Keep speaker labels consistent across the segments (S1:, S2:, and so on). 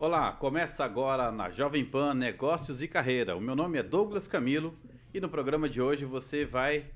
S1: Olá, começa agora na Jovem Pan Negócios e Carreira. O meu nome é Douglas Camilo e no programa de hoje você vai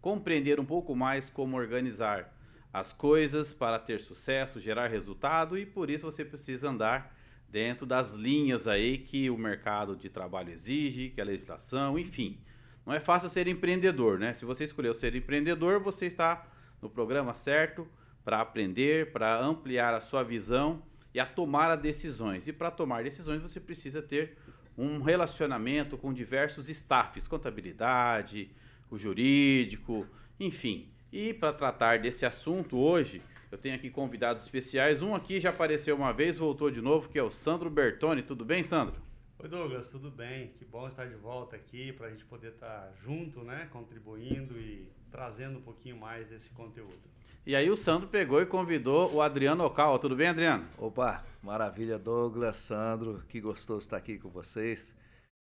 S1: compreender um pouco mais como organizar as coisas para ter sucesso, gerar resultado e por isso você precisa andar dentro das linhas aí que o mercado de trabalho exige, que a legislação, enfim. Não é fácil ser empreendedor, né? Se você escolheu ser empreendedor, você está no programa certo para aprender, para ampliar a sua visão e a tomar decisões. E para tomar decisões você precisa ter um relacionamento com diversos staffs, contabilidade, o jurídico, enfim. E para tratar desse assunto hoje, eu tenho aqui convidados especiais. Um aqui já apareceu uma vez, voltou de novo, que é o Sandro Bertoni. Tudo bem, Sandro?
S2: Oi Douglas, tudo bem? Que bom estar de volta aqui para a gente poder estar junto, né? Contribuindo e trazendo um pouquinho mais desse conteúdo.
S1: E aí o Sandro pegou e convidou o Adriano Ocal. Tudo bem, Adriano?
S3: Opa, maravilha, Douglas, Sandro, que gostoso estar aqui com vocês.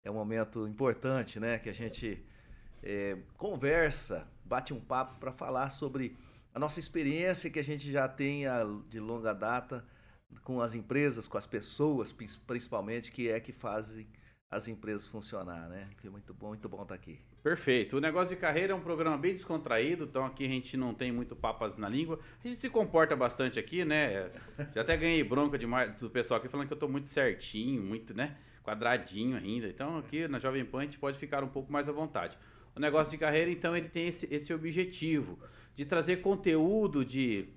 S3: É um momento importante, né? Que a gente é, conversa, bate um papo para falar sobre a nossa experiência que a gente já tem de longa data com as empresas, com as pessoas, principalmente, que é que fazem as empresas funcionar, né? Que é muito bom, muito bom estar aqui.
S1: Perfeito. O Negócio de Carreira é um programa bem descontraído, então aqui a gente não tem muito papas na língua. A gente se comporta bastante aqui, né? Já até ganhei bronca do pessoal aqui falando que eu estou muito certinho, muito, né? Quadradinho ainda. Então aqui na Jovem Pan a gente pode ficar um pouco mais à vontade. O Negócio de Carreira, então, ele tem esse, esse objetivo de trazer conteúdo de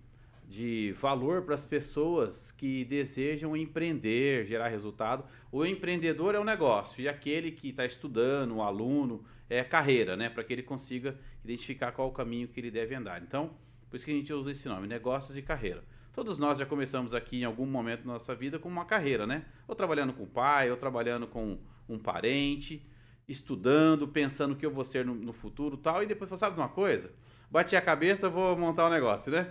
S1: de valor para as pessoas que desejam empreender, gerar resultado. O empreendedor é um negócio e aquele que está estudando, o aluno, é carreira, né? Para que ele consiga identificar qual o caminho que ele deve andar. Então, por isso que a gente usa esse nome, negócios e carreira. Todos nós já começamos aqui em algum momento da nossa vida com uma carreira, né? Ou trabalhando com o pai, ou trabalhando com um parente, estudando, pensando o que eu vou ser no, no futuro tal, e depois, sabe de uma coisa? bati a cabeça, vou montar um negócio, né?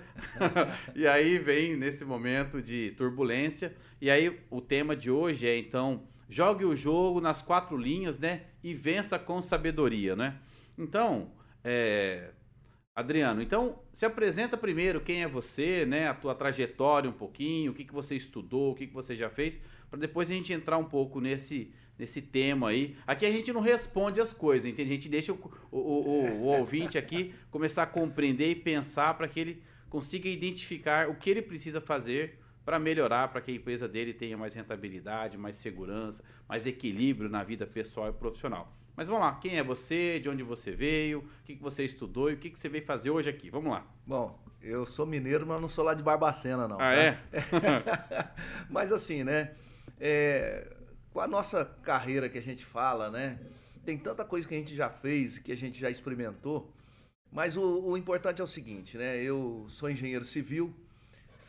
S1: e aí vem nesse momento de turbulência. E aí o tema de hoje é então jogue o jogo nas quatro linhas, né? E vença com sabedoria, né? Então, é, Adriano, então se apresenta primeiro quem é você, né? A tua trajetória um pouquinho, o que, que você estudou, o que, que você já fez, para depois a gente entrar um pouco nesse nesse tema aí. Aqui a gente não responde as coisas, entende? A gente deixa o, o, o, o ouvinte aqui começar a compreender e pensar para que ele consiga identificar o que ele precisa fazer para melhorar, para que a empresa dele tenha mais rentabilidade, mais segurança, mais equilíbrio na vida pessoal e profissional. Mas vamos lá, quem é você, de onde você veio, o que, que você estudou e o que, que você veio fazer hoje aqui? Vamos lá.
S3: Bom, eu sou mineiro, mas não sou lá de Barbacena, não.
S1: Ah, tá? é?
S3: mas assim, né? É, com a nossa carreira que a gente fala, né? Tem tanta coisa que a gente já fez, que a gente já experimentou, mas o, o importante é o seguinte, né? Eu sou engenheiro civil,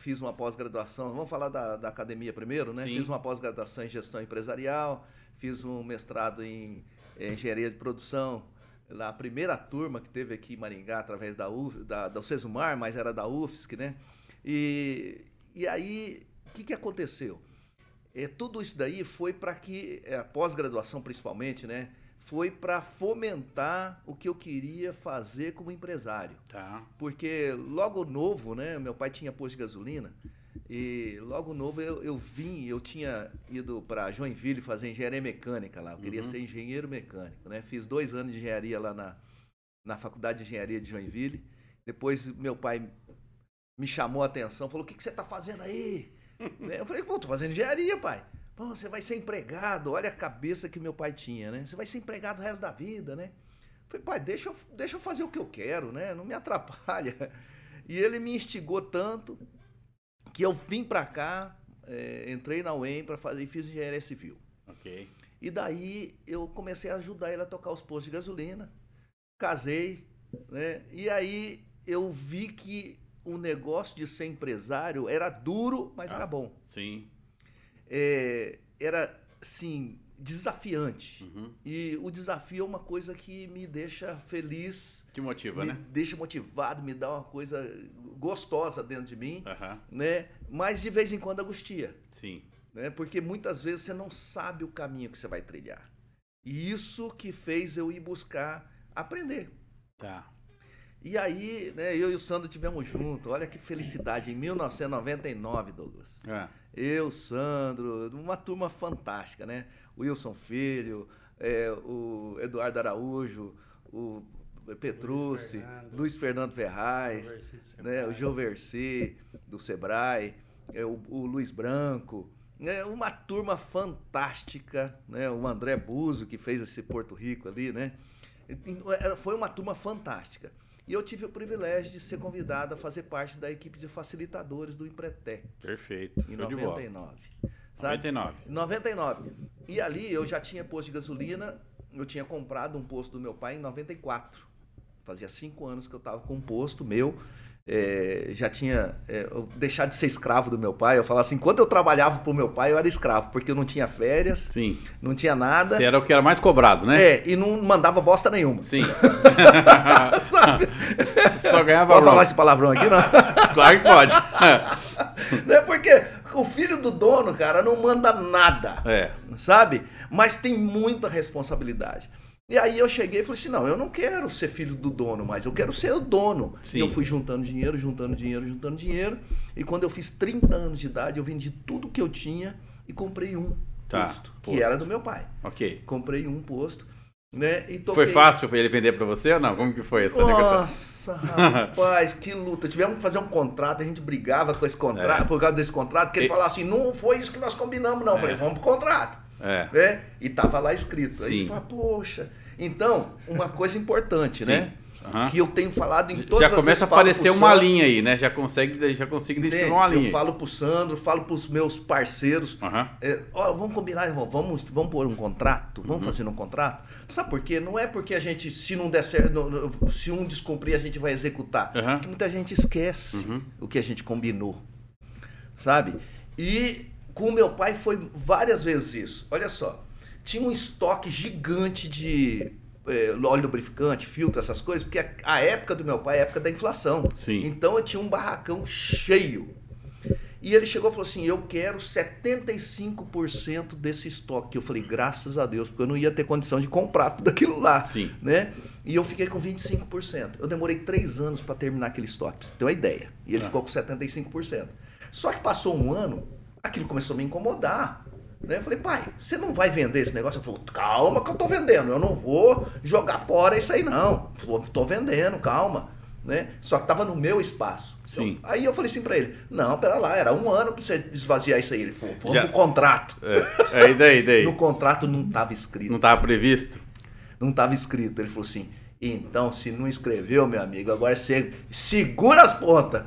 S3: fiz uma pós-graduação, vamos falar da, da academia primeiro, né? Sim. Fiz uma pós-graduação em gestão empresarial, fiz um mestrado em, em engenharia de produção, na primeira turma que teve aqui em Maringá, através da, UF, da, da Cesumar, mas era da UFSC, né? E, e aí, o que, que aconteceu? É, tudo isso daí foi para que, é, a pós-graduação principalmente, né? Foi para fomentar o que eu queria fazer como empresário.
S1: Tá.
S3: Porque logo novo, né? Meu pai tinha posto de gasolina. E logo novo eu, eu vim, eu tinha ido para Joinville fazer engenharia mecânica lá. Eu queria uhum. ser engenheiro mecânico, né? Fiz dois anos de engenharia lá na, na Faculdade de Engenharia de Joinville. Depois meu pai me chamou a atenção, falou: O que, que você está fazendo aí? Né? Eu falei, pô, tô fazendo engenharia, pai. Pô, você vai ser empregado. Olha a cabeça que meu pai tinha, né? Você vai ser empregado o resto da vida, né? Eu falei, pai, deixa eu, deixa eu fazer o que eu quero, né? Não me atrapalha. E ele me instigou tanto que eu vim para cá, é, entrei na UEM para fazer e fiz engenharia civil.
S1: Ok.
S3: E daí eu comecei a ajudar ele a tocar os postos de gasolina. Casei, né? E aí eu vi que o negócio de ser empresário era duro, mas ah, era bom.
S1: Sim.
S3: É, era, sim, desafiante. Uhum. E o desafio é uma coisa que me deixa feliz.
S1: Que motiva,
S3: me
S1: né?
S3: deixa motivado, me dá uma coisa gostosa dentro de mim,
S1: uhum.
S3: né? Mas de vez em quando angustia.
S1: Sim.
S3: Né? Porque muitas vezes você não sabe o caminho que você vai trilhar. E isso que fez eu ir buscar aprender.
S1: Tá.
S3: E aí, né, eu e o Sandro tivemos junto. Olha que felicidade, em 1999, Douglas.
S1: É.
S3: Eu, Sandro, uma turma fantástica, né? Wilson Filho, é, o Eduardo Araújo, o Petrucci. Luiz Fernando Ferraz, né, o. Joverci, do Sebrae, é, o, o Luiz Branco, né, uma turma fantástica, né, o André Buzo, que fez esse Porto Rico ali, né, foi uma turma fantástica. E eu tive o privilégio de ser convidado a fazer parte da equipe de facilitadores do Empretec,
S1: Perfeito.
S3: em
S1: Show de bola.
S3: 99. Sabe?
S1: 99.
S3: 99. E ali eu já tinha posto de gasolina, eu tinha comprado um posto do meu pai em 94. Fazia cinco anos que eu estava com um posto meu. É, já tinha é, deixado de ser escravo do meu pai. Eu falava assim, enquanto eu trabalhava pro meu pai, eu era escravo, porque eu não tinha férias,
S1: Sim.
S3: não tinha nada.
S1: Você era o que era mais cobrado, né?
S3: É, e não mandava bosta nenhuma.
S1: Sim.
S3: Sabe?
S1: Só ganhava
S3: Pode falar esse palavrão aqui, não?
S1: Claro que pode.
S3: não é porque o filho do dono, cara, não manda nada.
S1: É.
S3: sabe? Mas tem muita responsabilidade. E aí eu cheguei e falei assim, não, eu não quero ser filho do dono mais, eu quero ser o dono.
S1: Sim.
S3: E eu fui juntando dinheiro, juntando dinheiro, juntando dinheiro. E quando eu fiz 30 anos de idade, eu vendi tudo que eu tinha e comprei um
S1: Tá,
S3: posto, que
S1: posto.
S3: era do meu pai.
S1: Ok.
S3: Comprei um posto, né? E toquei.
S1: Foi fácil ele vender pra você ou não? Como que foi essa negociação?
S3: Nossa, rapaz, que luta. Tivemos que fazer um contrato, a gente brigava com esse contrato,
S1: É.
S3: por causa desse contrato, que ele
S1: E-
S3: falava assim, não foi isso que nós combinamos, não. Eu
S1: É.
S3: falei, vamos pro contrato
S1: É.
S3: né? E tava lá escrito. Aí
S1: Sim.
S3: ele fala, poxa. Então, uma coisa importante, né?
S1: Aham.
S3: Que eu tenho falado em todas
S1: Já
S3: as
S1: começa a aparecer uma
S3: Sandro,
S1: linha aí, né? Já consegue, já consigo identificar uma linha.
S3: Eu falo pro Sandro, falo pros meus parceiros.
S1: Aham.
S3: é, ó, vamos combinar, irmão, vamos, vamos pôr um contrato? Vamos
S1: Uhum.
S3: fazer um contrato? Sabe por quê? Não é porque a gente, se não der certo, não- se um descumprir, a gente vai executar.
S1: Aham.
S3: Porque muita gente esquece
S1: Uhum.
S3: o que a gente combinou, sabe? E com o meu pai foi várias vezes isso. Olha só, tinha um estoque gigante de eh, óleo lubrificante, filtro, essas coisas, porque a, a época do meu pai é a época da inflação.
S1: Sim.
S3: Então eu tinha um barracão cheio. E ele chegou e falou assim: Eu quero 75% desse estoque. Eu falei, graças a Deus, porque eu não ia ter condição de comprar tudo aquilo lá
S1: Sim.
S3: né? E eu fiquei com 25%. Eu demorei três anos para terminar aquele estoque, pra você ter uma ideia. E ele
S1: Tá.
S3: ficou com 75%. Só que passou um ano, aquilo começou a me incomodar. Né? Eu falei, pai, você não vai vender esse negócio? Ele falou, calma que eu tô vendendo. Eu não vou jogar fora isso aí, não. Tô, tô vendendo, calma. Né? Só que tava no meu espaço.
S1: Sim.
S3: Eu- aí eu falei assim para ele, não, pera lá, era um ano para você esvaziar isso aí. Ele falou, vamos
S1: Já-
S3: pro contrato.
S1: É. Aí daí, daí.
S3: No contrato não tava escrito
S1: Não estava previsto?
S3: não estava escrito. Ele falou assim: então, se não escreveu, meu amigo, agora você segura as pontas.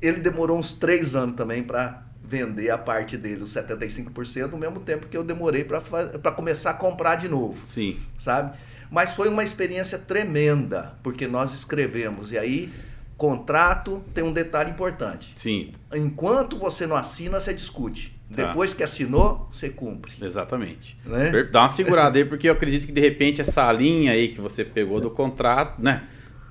S3: Ele demorou uns três anos também para vender a parte dele, os 75%, ao mesmo tempo que eu demorei para começar a comprar de novo,
S1: Sim.
S3: sabe? Mas foi uma experiência tremenda, porque nós escrevemos. E aí, contrato tem um detalhe importante.
S1: Sim,
S3: Enquanto você não assina, você discute.
S1: Tá.
S3: Depois que assinou, você cumpre.
S1: exatamente.
S3: Né?
S1: Dá uma segurada aí, porque eu acredito que de repente essa linha aí que você pegou do contrato, né?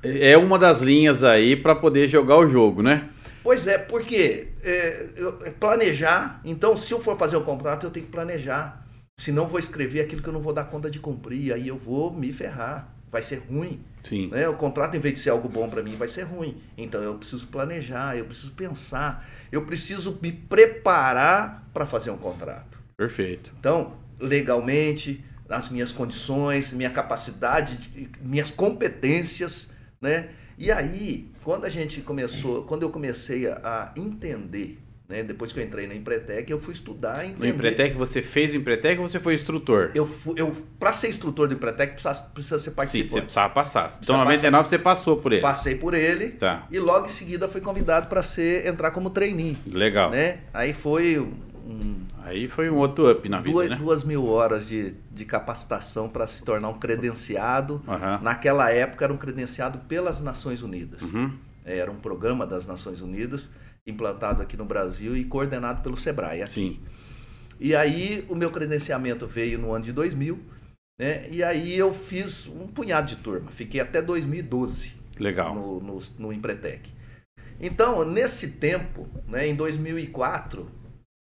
S1: É uma das linhas aí para poder jogar o jogo, né?
S3: Pois é, porque é, é planejar. Então, se eu for fazer um contrato, eu tenho que planejar. Senão, eu vou escrever aquilo que eu não vou dar conta de cumprir. Aí eu vou me ferrar. Vai ser ruim.
S1: Sim.
S3: Né? O contrato, em vez de ser algo bom para mim, vai ser ruim. Então, eu preciso planejar, eu preciso pensar, eu preciso me preparar para fazer um contrato.
S1: Perfeito.
S3: Então, legalmente, as minhas condições, minha capacidade, de- minhas competências, né? E aí, quando a gente começou, quando eu comecei a, a entender, né? Depois que eu entrei na Empretec, eu fui estudar,
S1: No
S3: entender.
S1: Empretec, você fez o Empretec ou você foi instrutor?
S3: Eu, eu para ser instrutor do Empretec precisa, precisa ser
S1: Sim, você
S3: participante.
S1: precisava passar. Então,
S3: Precisa
S1: 99 você passou por ele.
S3: Passei por ele
S1: Tá,
S3: e logo em seguida fui convidado para entrar como trainee,
S1: legal.
S3: né? Aí foi um,
S1: Aí foi um outro up na vida,
S3: duas,
S1: né?
S3: duas mil horas de, de capacitação para se tornar um credenciado
S1: Aham.
S3: Naquela época era um credenciado pelas Nações Unidas.
S1: Uhum.
S3: Era um programa das Nações Unidas implantado aqui no Brasil e coordenado pelo Sebrae. aqui.
S1: Sim.
S3: E aí o meu credenciamento veio no ano de 2000, né? E aí eu fiz um punhado de turma. Fiquei até 2012
S1: Legal.
S3: no, no, no Empretec. Então, nesse tempo, né, em 2004,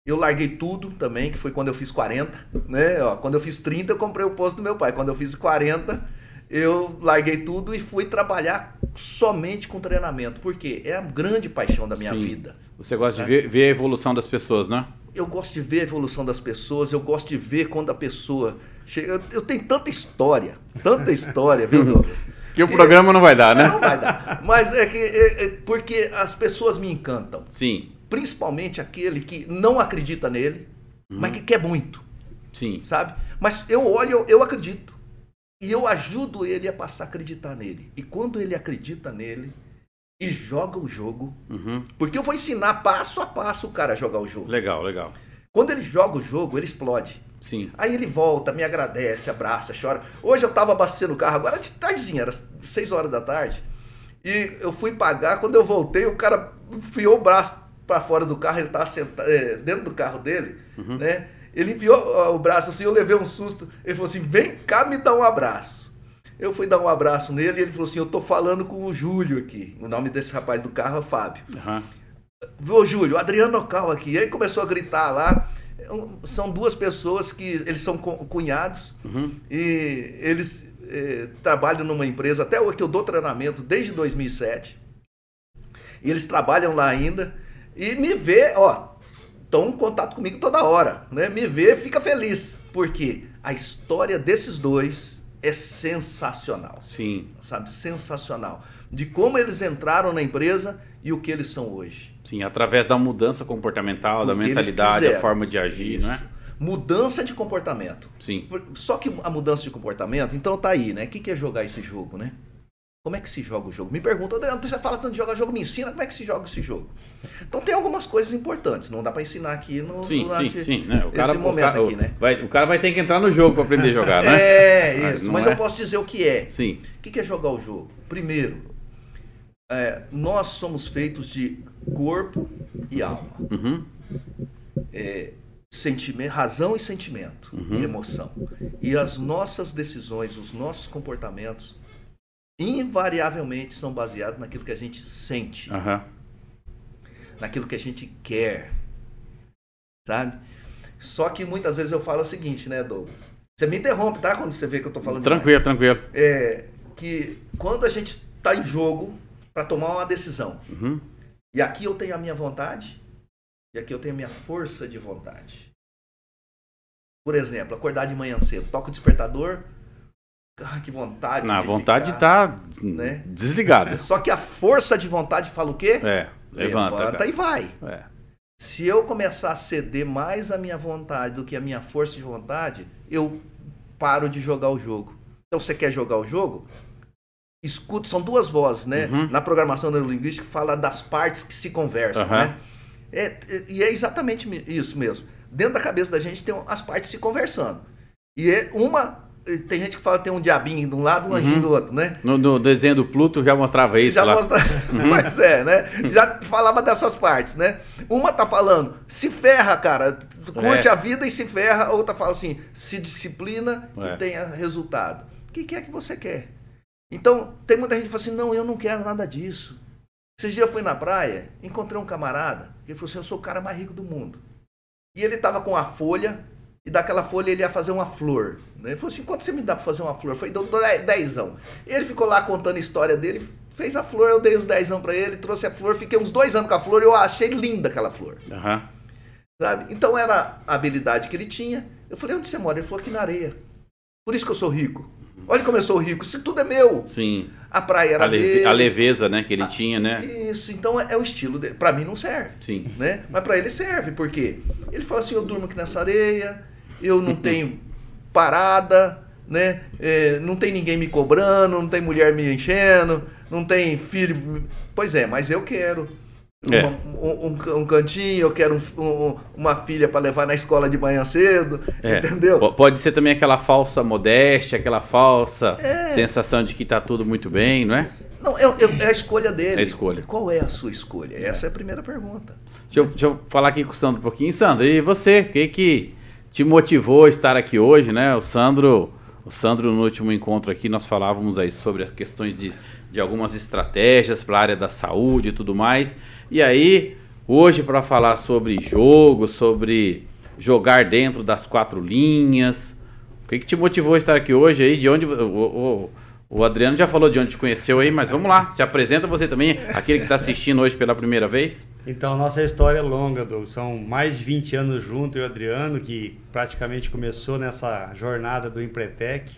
S3: eu larguei tudo também, que foi quando eu fiz 40. Né? Ó, quando eu fiz 30, eu comprei o posto do meu pai. Quando eu fiz 40, eu larguei tudo e fui trabalhar somente com treinamento, porque é a grande paixão da minha
S1: Sim.
S3: vida.
S1: Você gosta
S3: Sabe?
S1: de ver, ver a evolução das pessoas, né?
S3: Eu gosto de ver a evolução das pessoas, eu gosto de ver quando a pessoa chega. Eu, eu tenho tanta história, tanta história, viu, Douglas?
S1: Que o programa não vai dar, né?
S3: Não vai dar. Mas é que é- é porque as pessoas me encantam.
S1: Sim,
S3: Principalmente aquele que não acredita nele, mas que quer muito,
S1: sim.
S3: sabe? Mas eu olho, eu, eu acredito. E eu ajudo ele a passar a acreditar nele. E quando ele acredita nele e joga o jogo,
S1: Uhum.
S3: porque eu vou ensinar passo a passo o cara a jogar o jogo.
S1: Legal, legal.
S3: Quando ele joga o jogo, ele explode.
S1: Sim.
S3: Aí ele volta, me agradece, abraça, chora. Hoje eu tava abastecendo o carro, agora de tardezinha, era 6 horas da tarde. E eu fui pagar, quando eu voltei, o cara enfiou o braço para fora do carro, ele tava sentado, é, dentro do carro dele,
S1: Uhum.
S3: né? Ele enfiou ó, o braço assim, eu levei um susto. Ele falou assim: vem cá me dar um abraço. Eu fui dar um abraço nele e ele falou assim: eu tô falando com o Júlio aqui. O nome desse rapaz do carro é Fábio.
S1: Aham.
S3: Ô Júlio, Adriano Cal aqui. E aí começou a gritar lá. São duas pessoas que eles são cu- cunhados
S1: Uhum.
S3: e eles eh, trabalham numa empresa, até o que eu dou treinamento desde 2007. E eles trabalham lá ainda. E me vê, ó, estão em contato comigo toda hora, né? Me vê, fica feliz. Porque a história desses dois é sensacional
S1: Sim,
S3: sabe, sensacional. De como eles entraram na empresa e o que eles são hoje.
S1: sim. Através da mudança comportamental, da
S3: O
S1: mentalidade, a
S3: quiseram.
S1: forma de agir, não é?
S3: Isso. Mudança de comportamento.
S1: Sim.
S3: Só que a mudança de comportamento, então tá aí, né? O que que é jogar esse jogo, né? Como é que se joga o jogo? Me pergunta, Adriano, você fala tanto de jogar jogo, me ensina como é que se joga esse jogo. Então tem algumas coisas importantes, não dá pra ensinar aqui no
S1: Sim, sim,
S3: durante
S1: sim. Né? O, cara,
S3: esse
S1: o,
S3: momento
S1: cara,
S3: aqui, né?
S1: vai, o cara vai ter que entrar no jogo para aprender a jogar, né?
S3: É,
S1: Mas
S3: isso.
S1: não
S3: Mas
S1: é?
S3: eu posso dizer o que é.
S1: Sim.
S3: O que que é jogar o jogo? Primeiro, é, nós somos feitos de corpo e alma.
S1: Uhum.
S3: É, sentimento, razão e sentimento
S1: Uhum.
S3: e emoção. E as nossas decisões, os nossos comportamentos, invariavelmente são baseados naquilo que a gente sente,
S1: Aham.
S3: naquilo que a gente quer, sabe? Só que muitas vezes eu falo o seguinte, né, Douglas? Você me interrompe, tá? Quando você vê que eu tô falando demais.
S1: Tranquilo, tranquilo.
S3: É que quando a gente está em jogo para tomar uma decisão,
S1: Uhum.
S3: e aqui eu tenho a minha vontade, e aqui eu tenho a minha força de vontade. Por exemplo, acordar de manhã cedo, toca o despertador, ah, que vontade.
S1: Na
S3: de
S1: vontade
S3: ficar,
S1: tá
S3: né?
S1: desligada.
S3: Só que a força de vontade fala o quê?
S1: É, levanta. cara.
S3: e vai.
S1: É.
S3: Se eu começar a ceder mais a minha vontade do que a minha força de vontade, eu paro de jogar o jogo. Então, você quer jogar o jogo? Escuta, são duas vozes, né?
S1: Uhum.
S3: Na programação neurolinguística fala das partes que se conversam,
S1: Aham.
S3: né? É, e é exatamente isso mesmo. Dentro da cabeça da gente tem as partes se conversando. E é uma. Tem gente que fala que tem um diabinho de um lado, um
S1: Uhum.
S3: anjinho do outro, né?
S1: No, no desenho do Pluto já mostrava isso
S3: Já
S1: lá.
S3: mostra... Mas é, né? Já falava dessas partes, né? Uma tá falando, se ferra, cara, curte
S1: É.
S3: a vida e se ferra. Outra fala assim, se disciplina
S1: É.
S3: e tenha resultado. O que, que é que você quer? Então, tem muita gente que fala assim, não, eu não quero nada disso. Esses dias eu fui na praia, encontrei um camarada, que ele falou assim, eu sou o cara mais rico do mundo. E ele tava com a folha, e daquela folha ele ia fazer uma flor. né? Ele falou assim, quanto você me dá pra fazer uma flor? Foi deu dezão. Ele ficou lá contando a história dele, fez a flor, eu dei os dezão pra ele, trouxe a flor, fiquei uns dois anos com a flor e eu achei linda aquela flor.
S1: Aham.
S3: Sabe? Então era a habilidade que ele tinha. Eu falei, onde você mora? Ele falou, aqui na areia. Por isso que eu sou rico. Olha como eu sou rico, isso tudo é meu.
S1: Sim.
S3: A praia era
S1: A, leve-
S3: dele.
S1: a leveza, né, que ele
S3: Ah,
S1: tinha, né?
S3: Isso, então é, é o estilo dele. Pra mim não serve,
S1: Sim.
S3: né? Mas pra ele serve, por quê? Ele fala assim, eu durmo aqui nessa areia, eu não tenho parada, né? É, não tem ninguém me cobrando, não tem mulher me enchendo, não tem filho. Pois é, mas eu quero.
S1: É.
S3: Um, um- um cantinho, eu quero um- um- uma filha para levar na escola de manhã cedo,
S1: É.
S3: entendeu?
S1: P- Pode ser também aquela falsa modéstia, aquela falsa
S3: É.
S1: sensação de que tá tudo muito bem, não é?
S3: Não, eu- eu- é a escolha dele.
S1: É a escolha.
S3: Qual é a sua escolha? Essa é a primeira pergunta.
S1: Deixa eu, deixa eu falar aqui com o Sandro um pouquinho. Sandro, e você? O que que te motivou a estar aqui hoje, né? O Sandro, o Sandro no último encontro aqui nós falávamos aí sobre as questões de, de algumas estratégias para a área da saúde e tudo mais. E aí, hoje para falar sobre jogo, sobre jogar dentro das quatro linhas, o que que te motivou a estar aqui hoje aí? De onde O Adriano já falou de onde te conheceu aí, mas vamos lá. Se apresenta você também, aquele que está assistindo hoje pela primeira vez.
S2: Então, nossa história é longa, Douglas. São mais de 20 anos junto, eu e o Adriano, que praticamente começou nessa jornada do Empretec.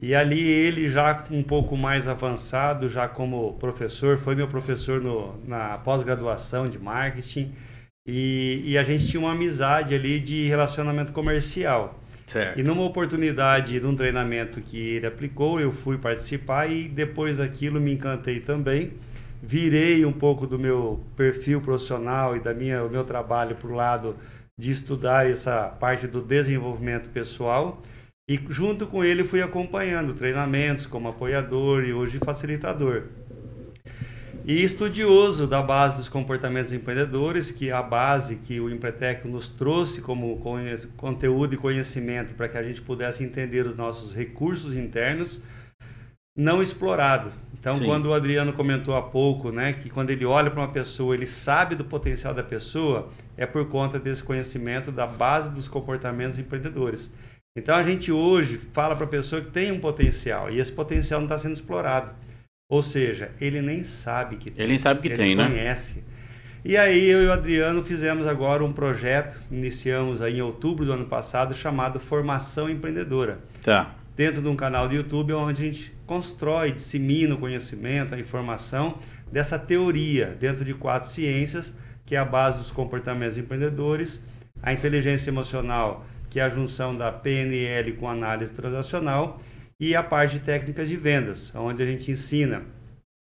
S2: E ali ele já um pouco mais avançado, já como professor, foi meu professor no, na pós-graduação de marketing. E, e a gente tinha uma amizade ali de relacionamento comercial.
S1: Certo.
S2: E numa oportunidade de um treinamento que ele aplicou, eu fui participar e depois daquilo me encantei também. Virei um pouco do meu perfil profissional e da minha o meu trabalho para o lado de estudar essa parte do desenvolvimento pessoal e junto com ele fui acompanhando treinamentos como apoiador e hoje facilitador e estudioso da base dos comportamentos empreendedores, que é a base que o Empretec nos trouxe como conteúdo e conhecimento para que a gente pudesse entender os nossos recursos internos não explorado. Então, Sim. quando o Adriano comentou há pouco, né, que quando ele olha para uma pessoa, ele sabe do potencial da pessoa, é por conta desse conhecimento da base dos comportamentos empreendedores. Então, a gente hoje fala para a pessoa que tem um potencial e esse potencial não está sendo explorado. Ou seja, ele nem sabe que
S1: tem. Ele nem sabe que
S2: ele
S1: tem,
S2: né? conhece. E aí eu e o Adriano fizemos agora um projeto, iniciamos aí em outubro do ano passado, chamado Formação Empreendedora.
S1: Tá.
S2: Dentro de um canal do YouTube onde a gente constrói, dissemina o conhecimento, a informação dessa teoria dentro de quatro ciências, que é a base dos comportamentos empreendedores, a inteligência emocional, que é a junção da PNL com análise transacional, e a parte de técnicas de vendas, onde a gente ensina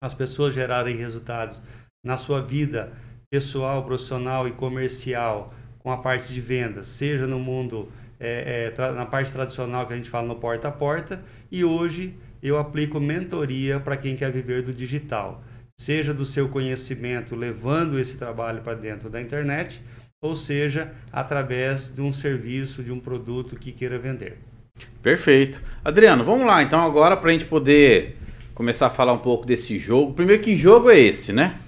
S2: as pessoas gerarem resultados na sua vida pessoal, profissional e comercial com a parte de vendas, seja no mundo, é, é, na parte tradicional que a gente fala no porta a porta, e hoje eu aplico mentoria para quem quer viver do digital, seja do seu conhecimento levando esse trabalho para dentro da internet, ou seja, através de um serviço, de um produto que queira vender.
S1: Perfeito. Adriano, vamos lá então agora para a gente poder começar a falar um pouco desse jogo. Primeiro, que jogo é esse, né?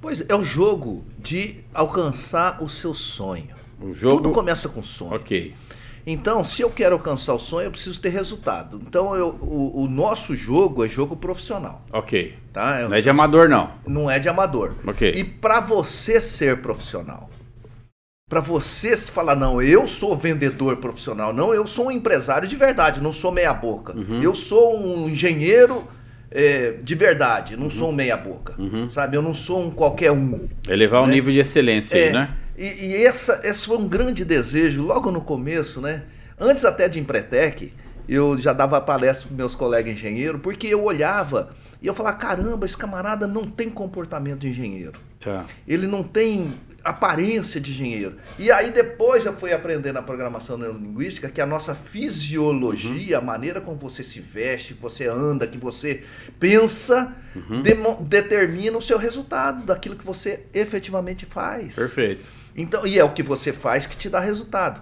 S3: Pois é, o jogo de alcançar o seu sonho.
S1: O jogo...
S3: Tudo começa com sonho.
S1: Ok.
S3: Então, se eu quero alcançar o sonho, eu preciso ter resultado. Então, eu, o, o, nosso jogo é jogo profissional.
S1: Ok.
S3: Tá?
S1: Eu, não é de amador, não.
S3: Não é de amador.
S1: Ok.
S3: E para você ser profissional, para você falar, não, eu sou vendedor profissional, não, eu sou um empresário de verdade, não sou meia boca. Uhum. Eu sou um engenheiro é, de verdade, não uhum. sou um meia boca, uhum. sabe? Eu não sou um qualquer um.
S1: Elevar né? o nível de excelência,
S3: é,
S1: né?
S3: E, e essa, esse foi um grande desejo, logo no começo, né? Antes até de Empretec, eu já dava palestra para meus colegas engenheiros, porque eu olhava e eu falava, caramba, esse camarada não tem comportamento de engenheiro.
S1: Tá.
S3: Ele não tem aparência de engenheiro. E aí depois eu fui aprender na programação neurolinguística que a nossa fisiologia, uhum. a maneira como você se veste, que você anda, que você pensa, uhum. determina o seu resultado daquilo que você efetivamente faz.
S1: Perfeito.
S3: Então, e é o que você faz que te dá resultado.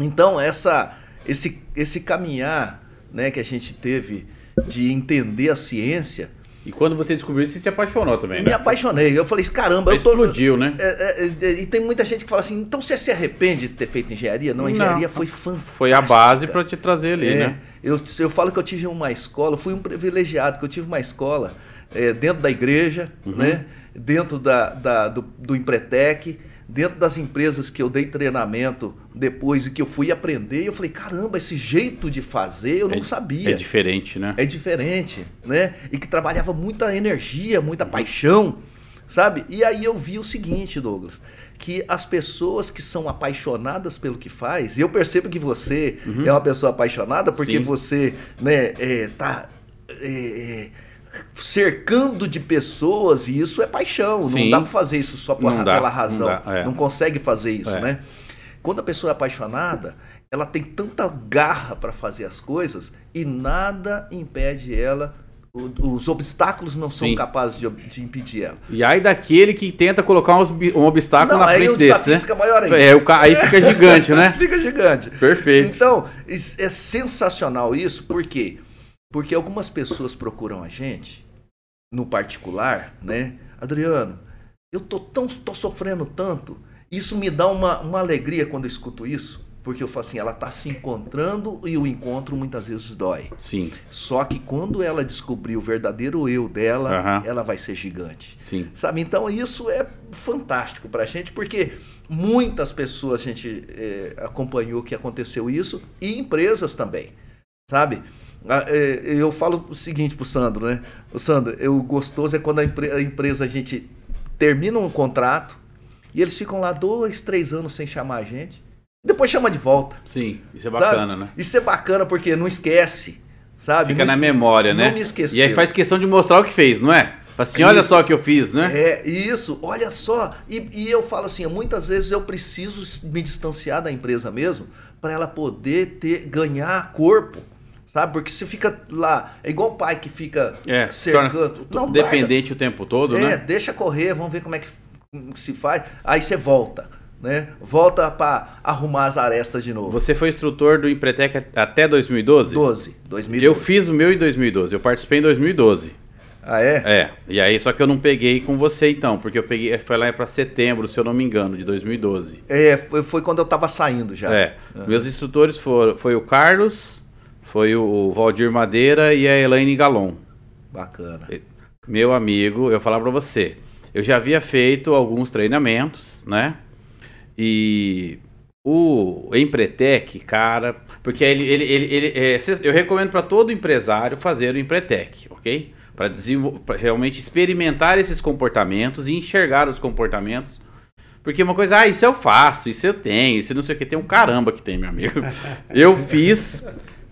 S3: Então, essa esse esse caminhar, né, que a gente teve de entender a ciência,
S1: e quando você descobriu isso, você se apaixonou também, né?
S3: Me apaixonei. Eu falei, caramba,
S1: eu tô... Explodiu, né?
S3: É, é, é, e tem muita gente que fala assim, então você se arrepende de ter feito engenharia? Não, a engenharia Não. foi fantástica.
S1: Foi a base para te trazer ali,
S3: é,
S1: né?
S3: Eu, eu falo que eu tive uma escola, fui um privilegiado, que eu tive uma escola é, dentro da igreja, uhum. né? Dentro da, da do, do Empretec, dentro das empresas que eu dei treinamento depois e que eu fui aprender, eu falei, caramba, esse jeito de fazer eu não
S1: é,
S3: sabia.
S1: É diferente, né?
S3: É diferente, né? E que trabalhava muita energia, muita paixão, sabe? E aí eu vi o seguinte, Douglas, que as pessoas que são apaixonadas pelo que faz, e eu percebo que você uhum. é uma pessoa apaixonada porque Sim. você, né, é, tá... É, é, cercando de pessoas e isso é paixão. Sim. Não dá para fazer isso só por, pela razão. Não, dá, é. não, consegue fazer isso, é. né? Quando a pessoa é apaixonada, ela tem tanta garra para fazer as coisas e nada impede ela os obstáculos não são Sim. capazes de, de, impedir ela.
S1: E aí daquele que tenta colocar um, um obstáculo não, na frente desse, né?
S3: fica maior ainda.
S1: É, o, aí fica gigante, né?
S3: fica gigante.
S1: Perfeito.
S3: Então, é sensacional isso, por quê? Porque algumas pessoas procuram a gente, no particular, né? Adriano, eu tô tão tô sofrendo tanto. Isso me dá uma, uma alegria quando eu escuto isso. Porque eu falo assim, ela está se encontrando e o encontro muitas vezes dói.
S1: Sim.
S3: Só que quando ela descobrir o verdadeiro eu dela,
S1: Aham.
S3: ela vai ser gigante.
S1: Sim.
S3: Sabe? Então isso é fantástico pra gente, porque muitas pessoas a gente eh, acompanhou que aconteceu isso e empresas também. Sabe? Ah, eh, Eu falo o seguinte pro Sandro, né? O Sandro, o gostoso é quando a, empre- a empresa a gente termina um contrato e eles ficam lá dois, três anos sem chamar a gente. Depois chama de volta.
S1: Sim. Isso é
S3: sabe?
S1: bacana, né?
S3: Isso é bacana porque não esquece, sabe?
S1: Fica
S3: Não
S1: na memória, né?
S3: Não me esqueceu.
S1: E aí faz questão de mostrar o que fez, não é? Assim, olha
S3: Isso.
S1: só o que eu fiz, né?
S3: É, isso, olha só. E, e eu falo assim, muitas vezes eu preciso me distanciar da empresa mesmo para ela poder ter ganhar corpo. Sabe? Porque se fica lá, é igual o pai que fica
S1: É,
S3: cercando. Não,
S1: dependente o tempo todo,
S3: é,
S1: né?
S3: deixa correr, vamos ver como é que como que se faz. Aí você volta, né? Volta para arrumar as arestas de novo.
S1: Você foi instrutor do Empretec até 2012?
S3: 12, 2012.
S1: Eu fiz o meu em 2012. Eu participei em 2012.
S3: Ah, é?
S1: É. E aí, só que eu não peguei com você então, porque eu peguei, foi lá para setembro, se eu não me engano, de 2012.
S3: É, foi, quando eu tava saindo já.
S1: É. Meus instrutores foram foi o Carlos, foi o Valdir Madeira e a Elaine Galon.
S3: Bacana.
S1: Meu amigo, eu falar pra você, eu já havia feito alguns treinamentos, né? E o Empretec, cara, porque ele, ele, ele, ele- é, eu recomendo para todo empresário fazer o Empretec, ok? Para realmente experimentar esses comportamentos e enxergar os comportamentos. Porque uma coisa, ah, isso eu faço, isso eu tenho, isso não sei o que, tem um caramba que tem, meu amigo. Eu fiz,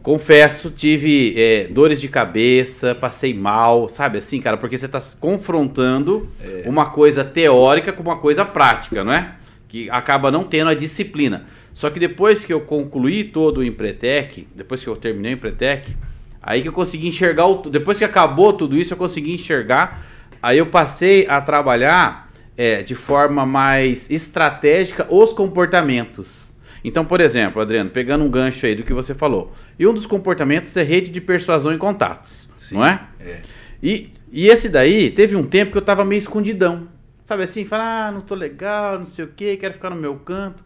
S1: confesso, tive é, dores de cabeça, passei mal, sabe assim, cara? Porque você está confrontando uma coisa teórica com uma coisa prática, não é? Que acaba não tendo a disciplina. Só que depois que eu concluí todo o Empretec, depois que eu terminei o Empretec, aí que eu consegui enxergar, o, depois que acabou tudo isso, eu consegui enxergar, aí eu passei a trabalhar é, de forma mais estratégica os comportamentos. Então, por exemplo, Adriano, pegando um gancho aí do que você falou, e um dos comportamentos é rede de persuasão e contatos,
S3: Sim,
S1: não é?
S3: é.
S1: E, e esse daí, teve um tempo que eu tava meio escondidão. Sabe assim, falar, ah, não tô legal, não sei o que, quero ficar no meu canto.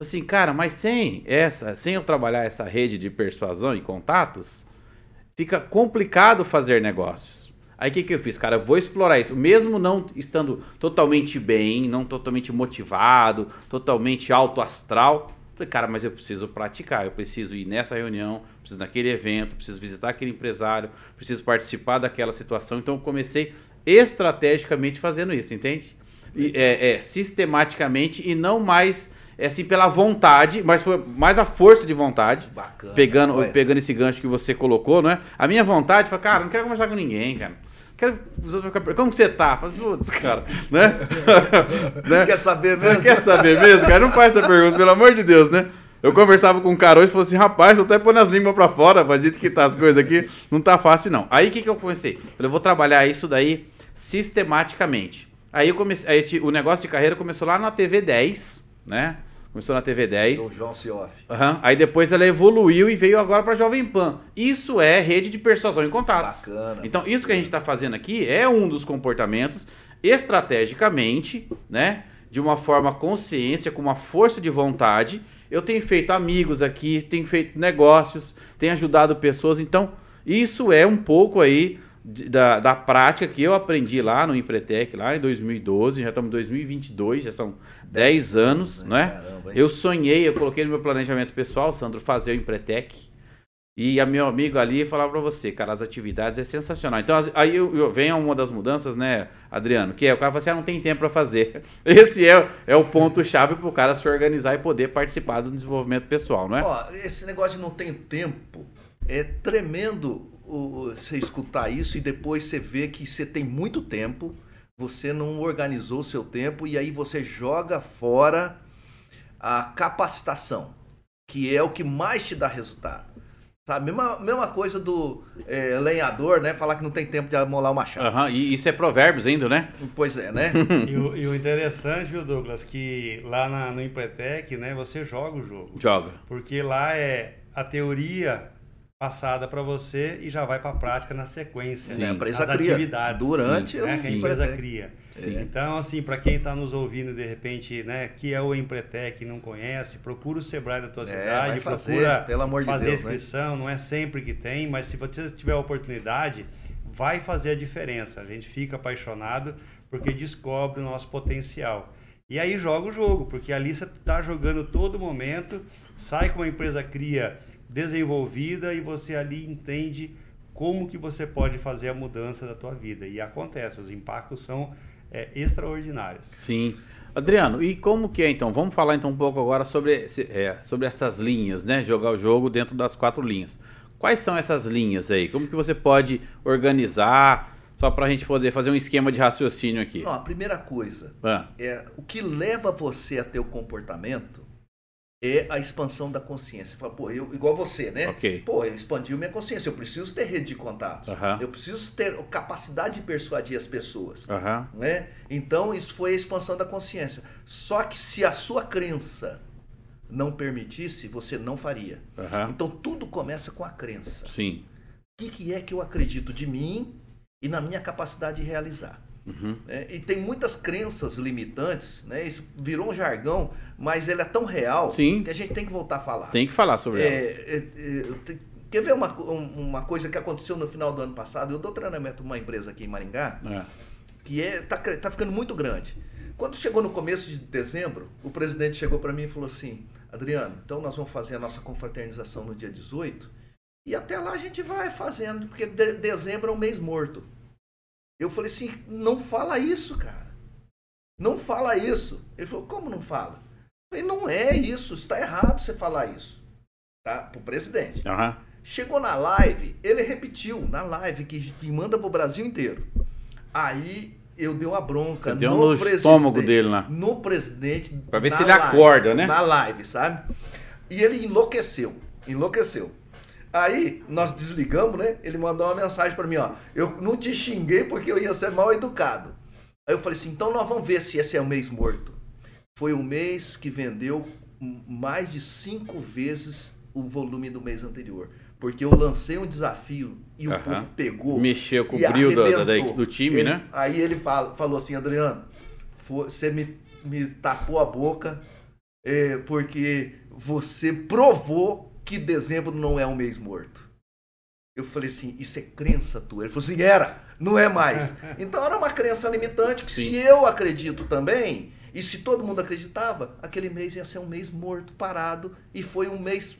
S1: Assim, cara, mas sem essa, sem eu trabalhar essa rede de persuasão e contatos, fica complicado fazer negócios. Aí o que, que eu fiz? Cara, eu vou explorar isso. Mesmo não estando totalmente bem, não totalmente motivado, totalmente alto astral. Falei, cara, mas eu preciso praticar, eu preciso ir nessa reunião, preciso naquele evento, preciso visitar aquele empresário, preciso participar daquela situação. Então eu comecei estrategicamente fazendo isso, entende? E, é, é, sistematicamente e não mais é, assim pela vontade, mas foi mais a força de vontade
S3: Bacana.
S1: pegando,
S3: Olha,
S1: pegando esse gancho que você colocou, não é? A minha vontade foi, cara, não quero conversar com ninguém, cara. Quero, os outros ficar- como que você tá? Fala, Putz, cara, né? né?
S3: Quer saber mesmo?
S1: Quer saber mesmo, cara? Não faz essa pergunta, pelo amor de Deus, né? Eu conversava com um cara hoje e falou assim, rapaz, eu tô até pondo as línguas pra fora, pra gente que tá as coisas aqui, não tá fácil não. Aí o que que eu comecei? Falei, eu vou trabalhar isso daí sistematicamente. Aí eu comecei, aí o negócio de carreira começou lá na TV 10, né? Começou na TV 10.
S3: Do João Cioff.
S1: Aham. Aí depois ela evoluiu e veio agora para Jovem Pan. Isso é rede de persuasão em contatos.
S3: Bacana.
S1: Então, isso que a gente está fazendo aqui é um dos comportamentos estrategicamente, né? De uma forma consciência, com uma força de vontade. Eu tenho feito amigos aqui, tenho feito negócios, tenho ajudado pessoas. Então, isso é um pouco aí de- da, da prática que eu aprendi lá no Empretec, lá em 2012. Já estamos em 2022, já são 10 anos, não é?
S3: Caramba?
S1: Eu sonhei, eu coloquei no meu planejamento pessoal, Sandro, fazer o Empretec. E a meu amigo ali falava pra você, cara, as atividades é sensacional. Então, as- aí eu, eu- vem uma das mudanças, né, Adriano? Que é o cara fala assim, ah, não tem tempo pra fazer. Esse é, é o ponto-chave pro cara se organizar e poder participar do desenvolvimento pessoal, não é?
S3: Ó, esse negócio de não tem tempo é tremendo o- você escutar isso e depois você vê que você tem muito tempo, você não organizou o seu tempo e aí você joga fora a capacitação, que é o que mais te dá resultado. Sabe? Mesma, mesma coisa do é, lenhador, né? Falar que não tem tempo de amolar o machado.
S1: Aham, e isso é provérbios ainda, né?
S3: Pois é, né?
S2: E o, e o interessante, viu, Douglas, que lá na, no Empretec, né, você joga o jogo.
S1: Joga.
S2: Porque lá é a teoria passada para você e já vai para a prática na sequência.
S3: Sim, a empresa
S2: as
S3: cria.
S2: atividades.
S3: Durante
S2: sim,
S3: eu
S2: né, que a
S3: sim.
S2: empresa cria.
S3: Sim.
S2: Então, assim, para quem está nos ouvindo de repente, né, que é o Empretec e não conhece, procura o Sebrae da tua
S3: É,
S2: cidade,
S3: fazer,
S2: procura
S3: pelo amor de
S2: fazer
S3: Deus,
S2: a
S3: né?
S2: inscrição, não é sempre que tem, mas se você tiver a oportunidade, vai fazer a diferença. A gente fica apaixonado porque descobre o nosso potencial. E aí joga o jogo, porque ali você está jogando todo momento, sai com uma empresa cria desenvolvida e você ali entende como que você pode fazer a mudança da tua vida. E acontece, os impactos são é, extraordinários.
S1: Sim. Adriano, e como que é então? Vamos falar então um pouco agora sobre, é, sobre essas linhas, né? Jogar o jogo dentro das quatro linhas. Quais são essas linhas aí? Como que você pode organizar? Só para a gente poder fazer um esquema de raciocínio aqui.
S3: Não, a primeira coisa
S1: Ah,
S3: é o que leva você a ter o comportamento é a expansão da consciência. Fala, pô, eu, igual você, né?
S1: Ok.
S3: Pô, eu expandi minha consciência, eu preciso ter rede de contatos. Eu preciso ter capacidade de persuadir as pessoas. Né? Então, isso foi a expansão da consciência. Só que se a sua crença não permitisse, você não faria. Então, tudo começa com a crença.
S1: Sim.
S3: O que, que é que eu acredito de mim e na minha capacidade de realizar?
S1: Uhum.
S3: né? E tem muitas crenças limitantes, né? Isso virou um jargão, mas ele é tão real
S1: Sim.
S3: que a gente tem que voltar a falar.
S1: Tem que falar sobre
S3: É,
S1: ela.
S3: é, é, quer ver uma, um- uma coisa que aconteceu no final do ano passado? Eu dou treinamento para uma empresa aqui em Maringá,
S1: É.
S3: que é, tá, tá ficando muito grande. Quando chegou no começo de dezembro, o presidente chegou para mim e falou assim: Adriano, então nós vamos fazer a nossa confraternização no dia 18 e até lá a gente vai fazendo, porque de- dezembro é um mês morto. Eu falei assim: não fala isso, cara. Não fala isso. Ele falou: como não fala? Eu falei: não é isso, está errado você falar isso. Tá? Pro presidente.
S1: Aham.
S3: Chegou na live, ele repetiu na live que manda pro Brasil inteiro. Aí eu dei uma bronca
S1: Você deu
S3: no,
S1: estômago dele lá.
S3: No presidente.
S1: Pra ver se ele
S3: live,
S1: acorda, né?
S3: Na live, sabe? E ele enlouqueceu. Enlouqueceu. Aí nós desligamos, né? Ele mandou uma mensagem pra mim, ó. Eu não te xinguei porque eu ia ser mal educado. Aí eu falei assim, então nós vamos ver se esse é o mês morto. Foi um mês que vendeu mais de cinco vezes o volume do mês anterior. Porque eu lancei um desafio e o povo pegou.
S1: Mexeu com o brilho da- do time,
S3: Ele-
S1: né?
S3: Aí ele fala- falou assim, Adriano, você me, me tapou a boca é, porque você provou que dezembro não é um mês morto. Eu falei assim, isso é crença tua? Ele falou assim, era, não é mais. Então era uma crença limitante que
S1: Sim.
S3: se eu acredito também, e se todo mundo acreditava, aquele mês ia ser um mês morto, parado, e foi um mês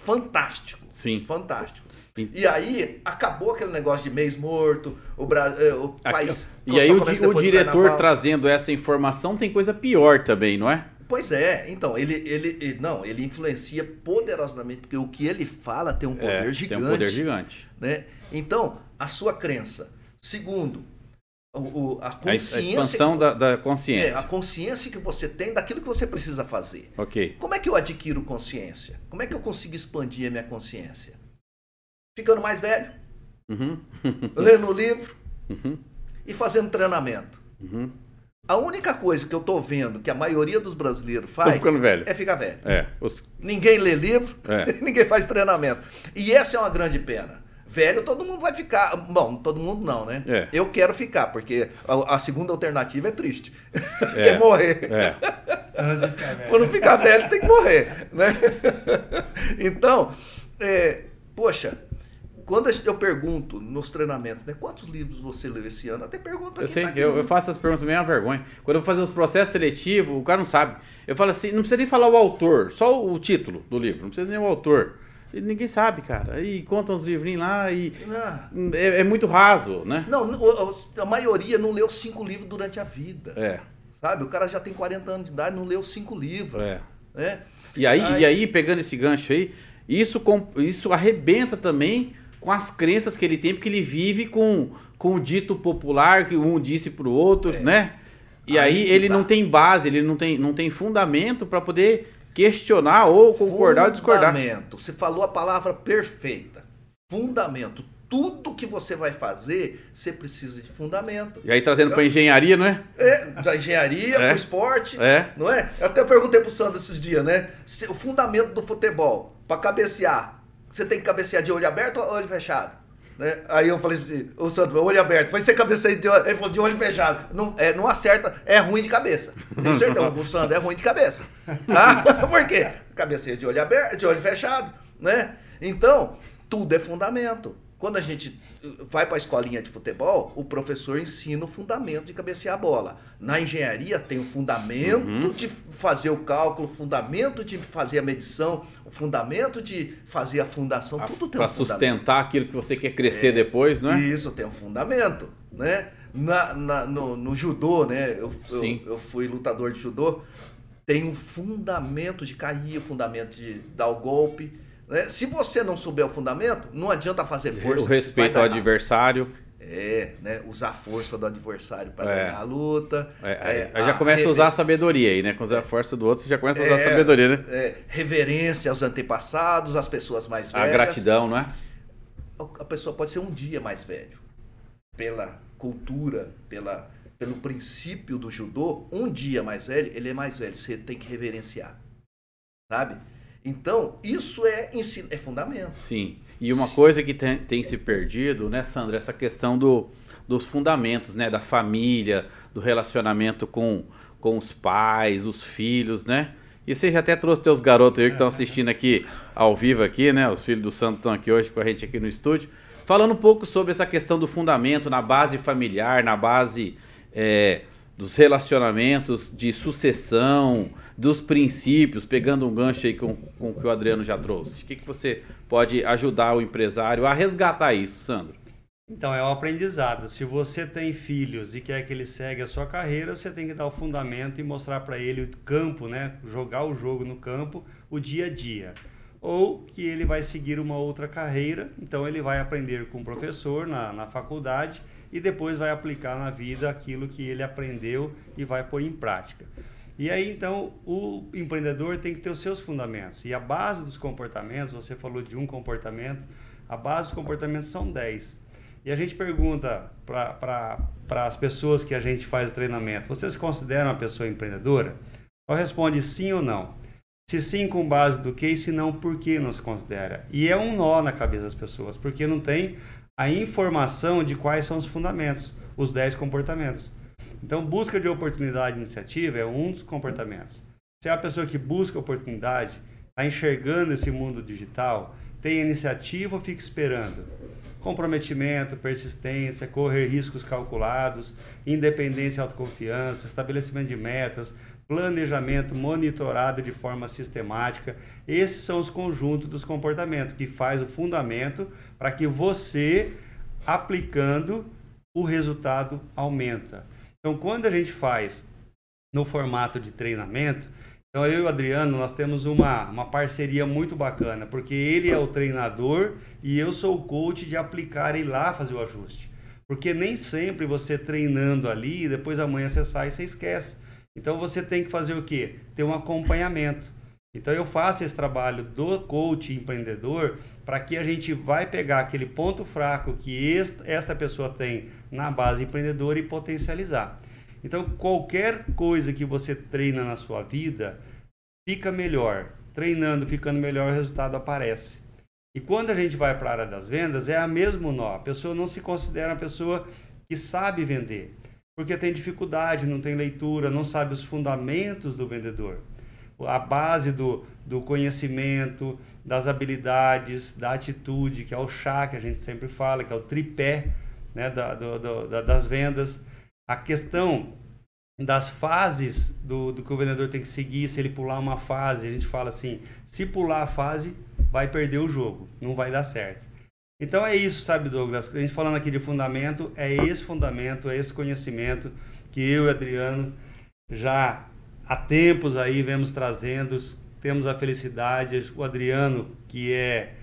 S3: fantástico.
S1: Sim.
S3: Fantástico.
S1: E-
S3: aí acabou aquele negócio de mês morto, o, Bra... eh, o
S1: Aqui,
S3: país.
S1: E aí o, di- o diretor trazendo essa informação tem coisa pior também, não é?
S3: Pois é, então, ele, ele, ele- não, ele influencia poderosamente, porque o que ele fala tem um poder
S1: é,
S3: gigante.
S1: Tem um poder gigante.
S3: Né? Então, a sua crença. Segundo, o, o- a
S1: A, es- a
S3: consciência.
S1: expansão
S3: que,
S1: da, da
S3: é,
S1: consciência.
S3: a consciência que você tem daquilo que você precisa fazer.
S1: Ok.
S3: Como é que eu adquiro consciência? Como é que eu consigo expandir a minha consciência? Ficando mais velho,
S1: Uhum.
S3: lendo livro
S1: Uhum.
S3: e fazendo treinamento.
S1: Uhum.
S3: A única coisa que eu tô vendo que a maioria dos brasileiros faz
S1: ficando velho.
S3: é ficar velho.
S1: É. os-
S3: Ninguém lê livro,
S1: É.
S3: ninguém faz treinamento. E essa é uma grande pena. Velho, todo mundo vai ficar. Bom, todo mundo não, né?
S1: É.
S3: Eu quero ficar, porque a, a segunda alternativa é triste.
S1: É.
S3: Quer morrer.
S1: É.
S2: Antes de ficar velho.
S3: Quando ficar velho, tem que morrer, né? Então, é, poxa, quando eu pergunto nos treinamentos, né? Quantos livros você leu esse ano? Até pergunto
S1: Eu sei,
S3: tá aqui
S1: eu, eu faço essas perguntas meio uma vergonha. Quando eu vou fazer os processos seletivos, o cara não sabe. Eu falo assim, não precisa nem falar o autor, só o título do livro, não precisa nem o autor. E ninguém sabe, cara. Aí conta uns livrinhos lá e
S3: Ah,
S1: é, é muito raso, né?
S3: não, a maioria não leu cinco livros durante a vida.
S1: É,
S3: Sabe? O cara já tem 40 anos de idade, não leu cinco livros.
S1: é.
S3: Né?
S1: E aí,
S3: Ai.
S1: e aí, pegando esse gancho aí, isso, isso arrebenta também com as crenças que ele tem, porque ele vive com, com o dito popular que um disse pro outro, né? E aí,
S3: Aí
S1: ele
S3: tá.
S1: não tem base, ele não tem, não tem fundamento para poder questionar ou concordar ou discordar.
S3: Fundamento. Você falou a palavra perfeita. Fundamento. Tudo que você vai fazer, você precisa de fundamento.
S1: E aí trazendo para engenharia, não é?
S3: É, da engenharia,
S1: É.
S3: pro esporte,
S1: É.
S3: não é? Eu até perguntei pro Sandro esses dias, né? O fundamento do futebol, para cabecear, você tem que cabecear de olho aberto ou olho fechado? Né? Aí eu falei assim, o Sandro, olho aberto, vai ser cabeceio de olho, ele falou, de olho fechado. Não, é, não acerta, é ruim de cabeça. Tenho certeza, o Sandro é ruim de cabeça. Tá? Por quê? Cabeceio de olho aberto, de olho fechado, né? Então, tudo é fundamento. Quando a gente vai para a escolinha de futebol, o professor ensina o fundamento de cabecear a bola. Na engenharia tem o fundamento uhum. de fazer o cálculo, o fundamento de fazer a medição, o fundamento de fazer a fundação, a, tudo tem um
S1: fundamento. Para sustentar aquilo que você quer crescer é, depois, não é?
S3: Isso, tem um fundamento, né? Na, na no, no, judô, né? Eu, eu, eu, fui lutador de judô, tem um fundamento de cair, o fundamento de dar o golpe né? Se você não souber o fundamento, não adianta fazer força.
S1: O respeito ao adversário.
S3: É, né? Usar a força do adversário para é. ganhar a luta.
S1: É, é, já começa a usar a sabedoria aí, né? Com a força do outro, você já começa a usar a é, sabedoria, né?
S3: É, reverência aos antepassados, às pessoas mais velhas.
S1: A gratidão, não é?
S3: A pessoa pode ser um dia mais velho. Pela cultura, pela, pelo princípio do judô, um dia mais velho, ele é mais velho. Você tem que reverenciar. Sabe? Então, isso é, ensino, é fundamento.
S1: Sim. E uma coisa que tem, tem se perdido, né, Sandra, essa questão do, dos fundamentos, né, da família, do relacionamento com, com os pais, os filhos, né? E você já até trouxe teus garotos aí que estão assistindo aqui ao vivo aqui, né? Os filhos do Santo estão aqui hoje com a gente aqui no estúdio, falando um pouco sobre essa questão do fundamento na base familiar, na base é, dos relacionamentos, de sucessão, dos princípios, pegando um gancho aí com, com o que o Adriano já trouxe. O que, que você pode ajudar o empresário a resgatar isso, Sandro?
S2: Então, é o aprendizado. Se você tem filhos e quer que ele segue a sua carreira, você tem que dar o fundamento e mostrar para ele o campo, né? Jogar o jogo no campo, o dia a dia. Ou que ele vai seguir uma outra carreira, então ele vai aprender com o professor na, na faculdade e depois vai aplicar na vida aquilo que ele aprendeu e vai pôr em prática. E aí então o empreendedor tem que ter os seus fundamentos. E a base dos comportamentos, você falou de um comportamento, a base dos comportamentos são 10. E a gente pergunta para as pessoas que a gente faz o treinamento: vocês consideram uma pessoa empreendedora? Ela responde sim ou não. Se sim, com base do que, e se não, por que não se considera? E é um nó na cabeça das pessoas, porque não tem a informação de quais são os fundamentos, os 10 comportamentos. Então, busca de oportunidade e iniciativa é um dos comportamentos. Se é a pessoa que busca oportunidade, está enxergando esse mundo digital, tem iniciativa ou fica esperando? Comprometimento, persistência, correr riscos calculados, independência e autoconfiança, estabelecimento de metas, planejamento monitorado de forma sistemática. Esses são os conjuntos dos comportamentos que faz o fundamento para que você aplicando o resultado aumenta. Então, quando a gente faz no formato de treinamento, então eu e o Adriano nós temos uma, uma parceria muito bacana, porque ele é o treinador e eu sou o coach de aplicar e lá fazer o ajuste. Porque nem sempre você treinando ali, depois amanhã você sai e você esquece. Então você tem que fazer o quê? Ter um acompanhamento. Então eu faço esse trabalho do coach empreendedor para que a gente vai pegar aquele ponto fraco que esta pessoa tem na base empreendedora e potencializar. Então qualquer coisa que você treina na sua vida fica melhor. Treinando, ficando melhor, o resultado aparece. E quando a gente vai para a área das vendas, é a mesmo nó. A pessoa não se considera uma pessoa que sabe vender porque tem dificuldade, não tem leitura, não sabe os fundamentos do vendedor. A base do, do conhecimento, das habilidades, da atitude, que é o chá que a gente sempre fala, que é o tripé né, da, do, do, da, das vendas. A questão das fases do, do que o vendedor tem que seguir, se ele pular uma fase, a gente fala assim, se pular a fase, vai perder o jogo, não vai dar certo. Então é isso, sabe, Douglas? A gente falando aqui de fundamento, é esse fundamento, é esse conhecimento que eu e Adriano já há tempos aí vemos trazendo. Temos a felicidade, o Adriano, que é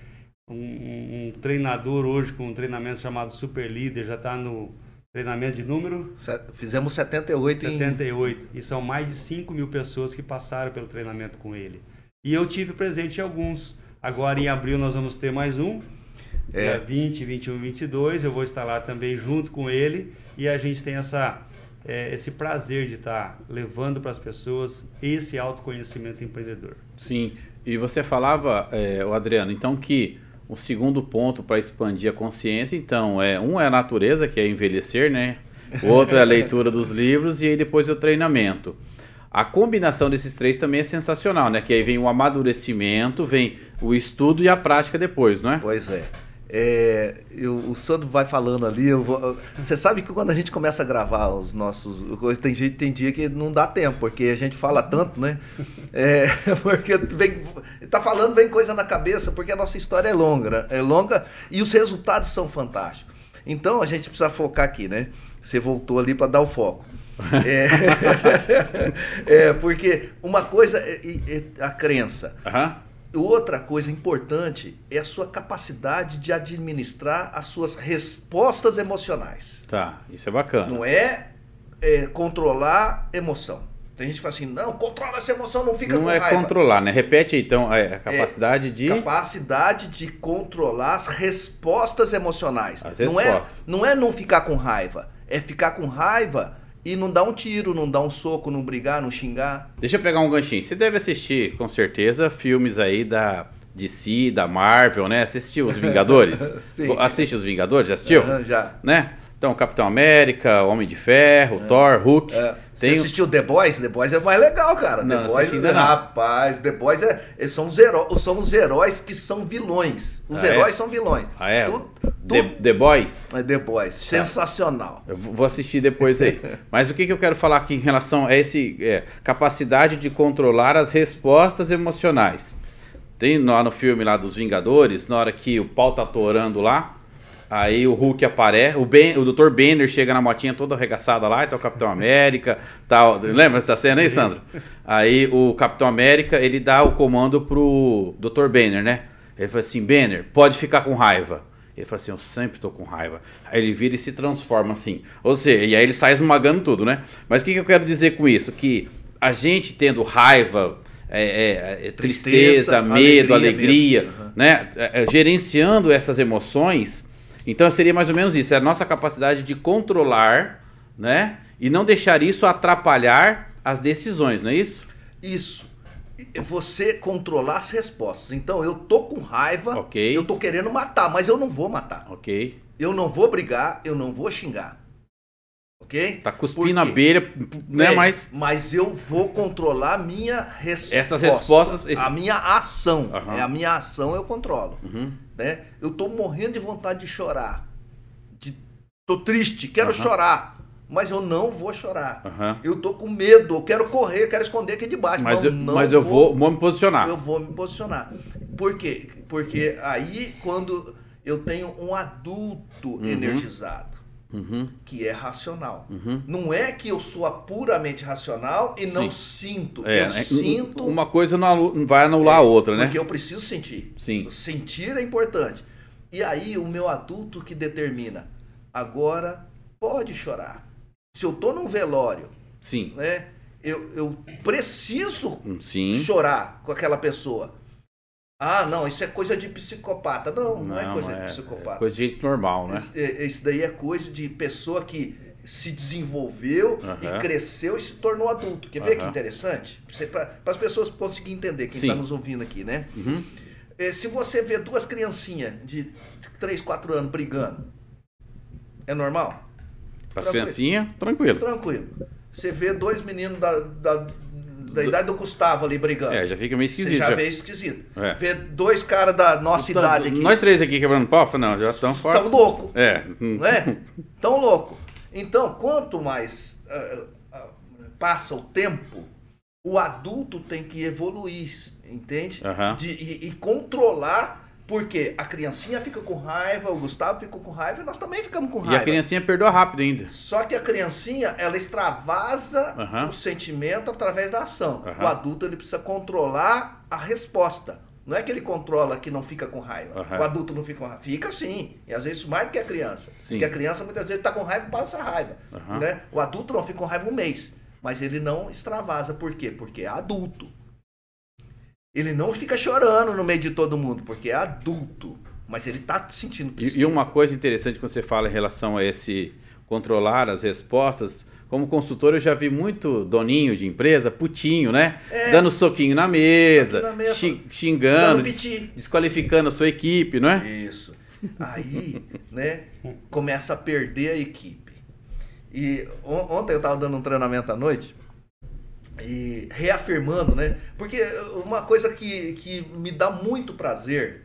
S2: um, um treinador hoje com um treinamento chamado Super Líder, já está no treinamento de número?
S3: Fizemos 78
S2: 78. Em... E são mais de 5 mil pessoas que passaram pelo treinamento com ele. E eu tive presente em alguns. Agora em abril nós vamos ter mais um é. Dia 20, 21, 22, eu vou estar lá também junto com ele e a gente tem essa, é, esse prazer de estar levando para as pessoas esse autoconhecimento empreendedor.
S1: Sim, e você falava, é, o Adriano, então que um segundo ponto para expandir a consciência. Então, é um é a natureza, que é envelhecer, né? O outro é a leitura dos livros e aí depois é o treinamento. A combinação desses três também é sensacional, né? Que aí vem o amadurecimento, vem o estudo e a prática depois, não é?
S3: Pois é. É, eu, o Sandro vai falando ali. Vou, você sabe que quando a gente começa a gravar os nossos. Tem, gente, tem dia que não dá tempo, porque a gente fala tanto, né? É, porque vem, tá falando, vem coisa na cabeça, porque a nossa história é longa, né? é longa e os resultados são fantásticos. Então a gente precisa focar aqui, né? Você voltou ali para dar o foco. É, é, porque uma coisa é, é a crença.
S1: Uhum.
S3: Outra coisa importante é a sua capacidade de administrar as suas respostas emocionais.
S1: Tá, isso é bacana.
S3: Não é, é controlar emoção. Tem gente que fala assim, não, controla essa emoção, não fica
S1: não
S3: com
S1: é
S3: raiva.
S1: Não é controlar, né? Repete então a capacidade
S3: é,
S1: de...
S3: Capacidade de controlar as respostas emocionais.
S1: As
S3: não
S1: respostas.
S3: É, não é não ficar com raiva, é ficar com raiva e não dar um tiro, não dar um soco, não brigar, não xingar.
S1: Deixa eu pegar um ganchinho. Você deve assistir, com certeza, filmes aí da DC, da Marvel, né? Assistiu Os Vingadores?
S3: Sim.
S1: Assiste Os Vingadores? Já assistiu?
S3: Uhum, já.
S1: Né? Então, Capitão América, Homem de Ferro, é. Thor, Hulk.
S3: É. Tem... Você assistiu The Boys? The Boys é mais legal, cara.
S1: Não,
S3: The Boys, rapaz, The Boys é, são, os heróis, são os heróis que são vilões. Os
S1: ah,
S3: heróis
S1: é?
S3: são vilões.
S1: Ah, é?
S3: Tudo,
S1: The, The Boys?
S3: É The Boys. Sensacional.
S1: Eu vou assistir depois aí. Mas o que, que eu quero falar aqui em relação a esse é, capacidade de controlar as respostas emocionais. Tem lá no filme lá dos Vingadores, na hora que o pau tá atorando lá, Aí o Hulk aparece, o, ben, o Dr. Banner chega na motinha toda arregaçada lá, e tá o Capitão América, tal. Lembra dessa cena aí, Sandro? Aí o Capitão América, ele dá o comando pro Dr. Banner, né? Ele fala assim, Banner, pode ficar com raiva. Ele fala assim, eu sempre tô com raiva. Aí ele vira e se transforma assim. Ou seja, e aí ele sai esmagando tudo, né? Mas o que, que eu quero dizer com isso? Que a gente tendo raiva, é, é, é, tristeza, tristeza, medo, alegria, alegria uhum. né? É, gerenciando essas emoções, então seria mais ou menos isso, é a nossa capacidade de controlar, né? E não deixar isso atrapalhar as decisões, não é isso?
S3: Isso. Você controlar as respostas. Então, eu tô com raiva,
S1: okay.
S3: eu tô querendo matar, mas eu não vou matar.
S1: Ok.
S3: Eu não vou brigar, eu não vou xingar. Ok?
S1: Tá cuspindo a abelha, né?
S3: É,
S1: mas...
S3: mas eu vou controlar a minha resposta.
S1: Essas respostas... Esse...
S3: A minha ação.
S1: Uhum.
S3: É a minha ação eu controlo.
S1: Uhum.
S3: Né? Eu tô morrendo de vontade de chorar. De... Tô triste, quero uhum. chorar. Mas eu não vou chorar. Eu tô com medo, eu quero correr, eu quero esconder aqui debaixo.
S1: Mas, eu, mas eu vou, vou me posicionar.
S3: Eu vou me posicionar. Por quê? Porque aí quando eu tenho um adulto
S1: Uhum.
S3: energizado
S1: Uhum.
S3: que é racional.
S1: Uhum.
S3: Não é que eu sou puramente racional e não
S1: Sim.
S3: sinto.
S1: É,
S3: eu
S1: é,
S3: sinto.
S1: Uma coisa não não vai anular a outra, né?
S3: Porque eu preciso sentir.
S1: Sim.
S3: Sentir é importante. E aí o meu adulto que determina. Agora pode chorar. Se eu tô num velório,
S1: Sim.
S3: né? Eu, eu preciso
S1: Sim.
S3: chorar com aquela pessoa. Ah, não, isso é coisa de psicopata. Não, não, é coisa de psicopata.
S1: É coisa de gente normal, né?
S3: Isso, é- isso daí é coisa de pessoa que se desenvolveu e cresceu e se tornou adulto. Quer ver que interessante? Para as pessoas conseguirem entender, quem está nos ouvindo aqui, né?
S1: Uhum.
S3: É, se você vê duas criancinhas de 3, 4 anos brigando, é normal?
S1: As
S3: Tranquilo.
S1: criancinhas, tranquilo.
S3: Tranquilo. Você vê dois meninos da, da, da idade do Gustavo ali brigando.
S1: É, já fica meio
S3: Você
S1: esquisito.
S3: já
S1: já.
S3: vê esquisito.
S1: É.
S3: Vê dois caras da nossa
S1: Então,
S3: idade aqui.
S1: Nós três aqui quebrando pau, não, já estão fora.
S3: Tão louco.
S1: É.
S3: não é? Tão louco. Então, quanto mais ah, ah, passa o tempo, o adulto tem que evoluir, entende?
S1: Aham.
S3: De- e, e controlar, porque a criancinha fica com raiva, o Gustavo fica com raiva e nós também ficamos com
S1: E
S3: raiva.
S1: a criancinha perdoa rápido ainda.
S3: Só que a criancinha, ela extravasa
S1: Aham.
S3: o sentimento através da ação.
S1: Aham.
S3: O adulto, ele precisa controlar a resposta. Não é que ele controla que não fica com raiva.
S1: Aham.
S3: O adulto não fica com raiva. Fica sim. E às vezes mais do que a criança.
S1: Sim.
S3: Porque a criança muitas vezes está com raiva e passa raiva. Né? O adulto não fica com raiva um mês. Mas ele não extravasa. Por quê? Porque é adulto. Ele não fica chorando no meio de todo mundo, porque é adulto. Mas ele está sentindo
S1: E,
S3: tristeza.
S1: e uma coisa interessante que você fala em relação a esse controlar as respostas. Como consultor, eu já vi muito doninho de empresa, putinho, né?
S3: É.
S1: Dando soquinho na mesa,
S3: na mesa,
S1: xi- xingando, des- desqualificando a sua equipe, não é?
S3: Isso. Aí, né, começa a perder a equipe. E on- ontem eu estava dando um treinamento à noite e reafirmando, né? Porque uma coisa que, que me dá muito prazer,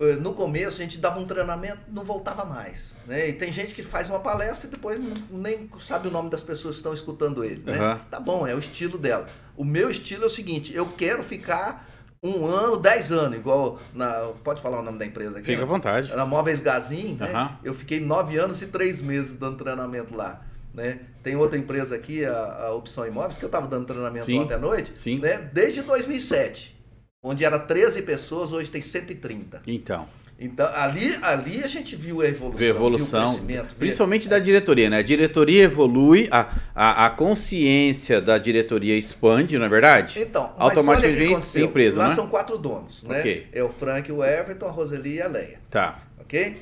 S3: eh, no começo a gente dava um treinamento, não voltava mais. Né? E tem gente que faz uma palestra e depois nem sabe o nome das pessoas que estão escutando ele. Né?
S1: Aham.
S3: Tá bom, é o estilo dela. O meu estilo é o seguinte, eu quero ficar um ano, dez anos, igual na. Pode falar o nome da empresa aqui?
S1: Fica à
S3: né?
S1: vontade.
S3: Na Móveis Gazin, né?
S1: Aham.
S3: Eu fiquei nove anos e três meses dando treinamento lá. Né? Tem outra empresa aqui, a, a Opção Imóveis, que eu estava dando treinamento
S1: Sim.
S3: ontem à noite,
S1: Sim.
S3: né? desde 2007. Onde era 13 pessoas, hoje tem 130.
S1: Então,
S3: Então, ali, ali a gente viu a evolução.
S1: vê evolução,
S3: Viu o crescimento, vê-
S1: principalmente da diretoria, né? A diretoria evolui, a, a, a consciência da diretoria expande, não é verdade?
S3: Então,
S1: Automaticamente vem empresa,
S3: Lá
S1: né?
S3: são quatro donos, né?
S1: Ok.
S3: É o Frank, o Everton, a Roseli e a Leia,
S1: Tá.
S3: ok?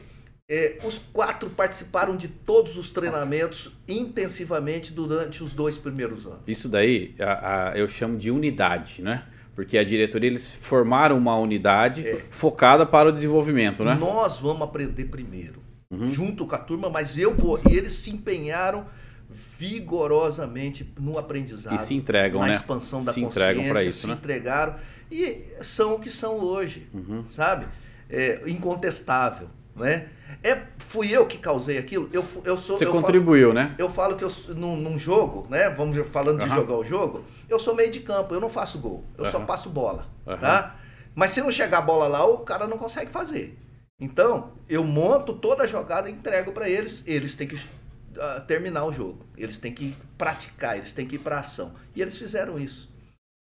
S3: É, os quatro participaram de todos os treinamentos intensivamente durante os dois primeiros anos.
S1: Isso daí a- a- eu chamo de unidade, né? Porque a diretoria, eles formaram uma unidade
S3: É.
S1: focada para o desenvolvimento, né?
S3: Nós vamos aprender primeiro,
S1: Uhum.
S3: junto com a turma, mas eu vou. E eles se empenharam vigorosamente no aprendizado.
S1: E se entregam,
S3: na
S1: né?
S3: expansão da
S1: Se
S3: consciência,
S1: entregam pra isso,
S3: se
S1: né?
S3: entregaram e são o que são hoje,
S1: Uhum.
S3: sabe? É incontestável, né? É, fui eu que causei aquilo. Eu, eu sou.
S1: Você
S3: eu falo-
S1: contribuiu, né?
S3: eu falo que eu, num, num jogo, né? Vamos falando de
S1: Aham.
S3: jogar o jogo, eu sou meio de campo, eu não faço gol, eu só
S1: Aham.
S3: passo bola,
S1: Aham.
S3: tá? Mas se não chegar a bola lá, o cara não consegue fazer. Então, eu monto toda a jogada e entrego para eles, eles têm que ah, terminar o jogo, eles têm que praticar, eles têm que ir para ação. E eles fizeram isso,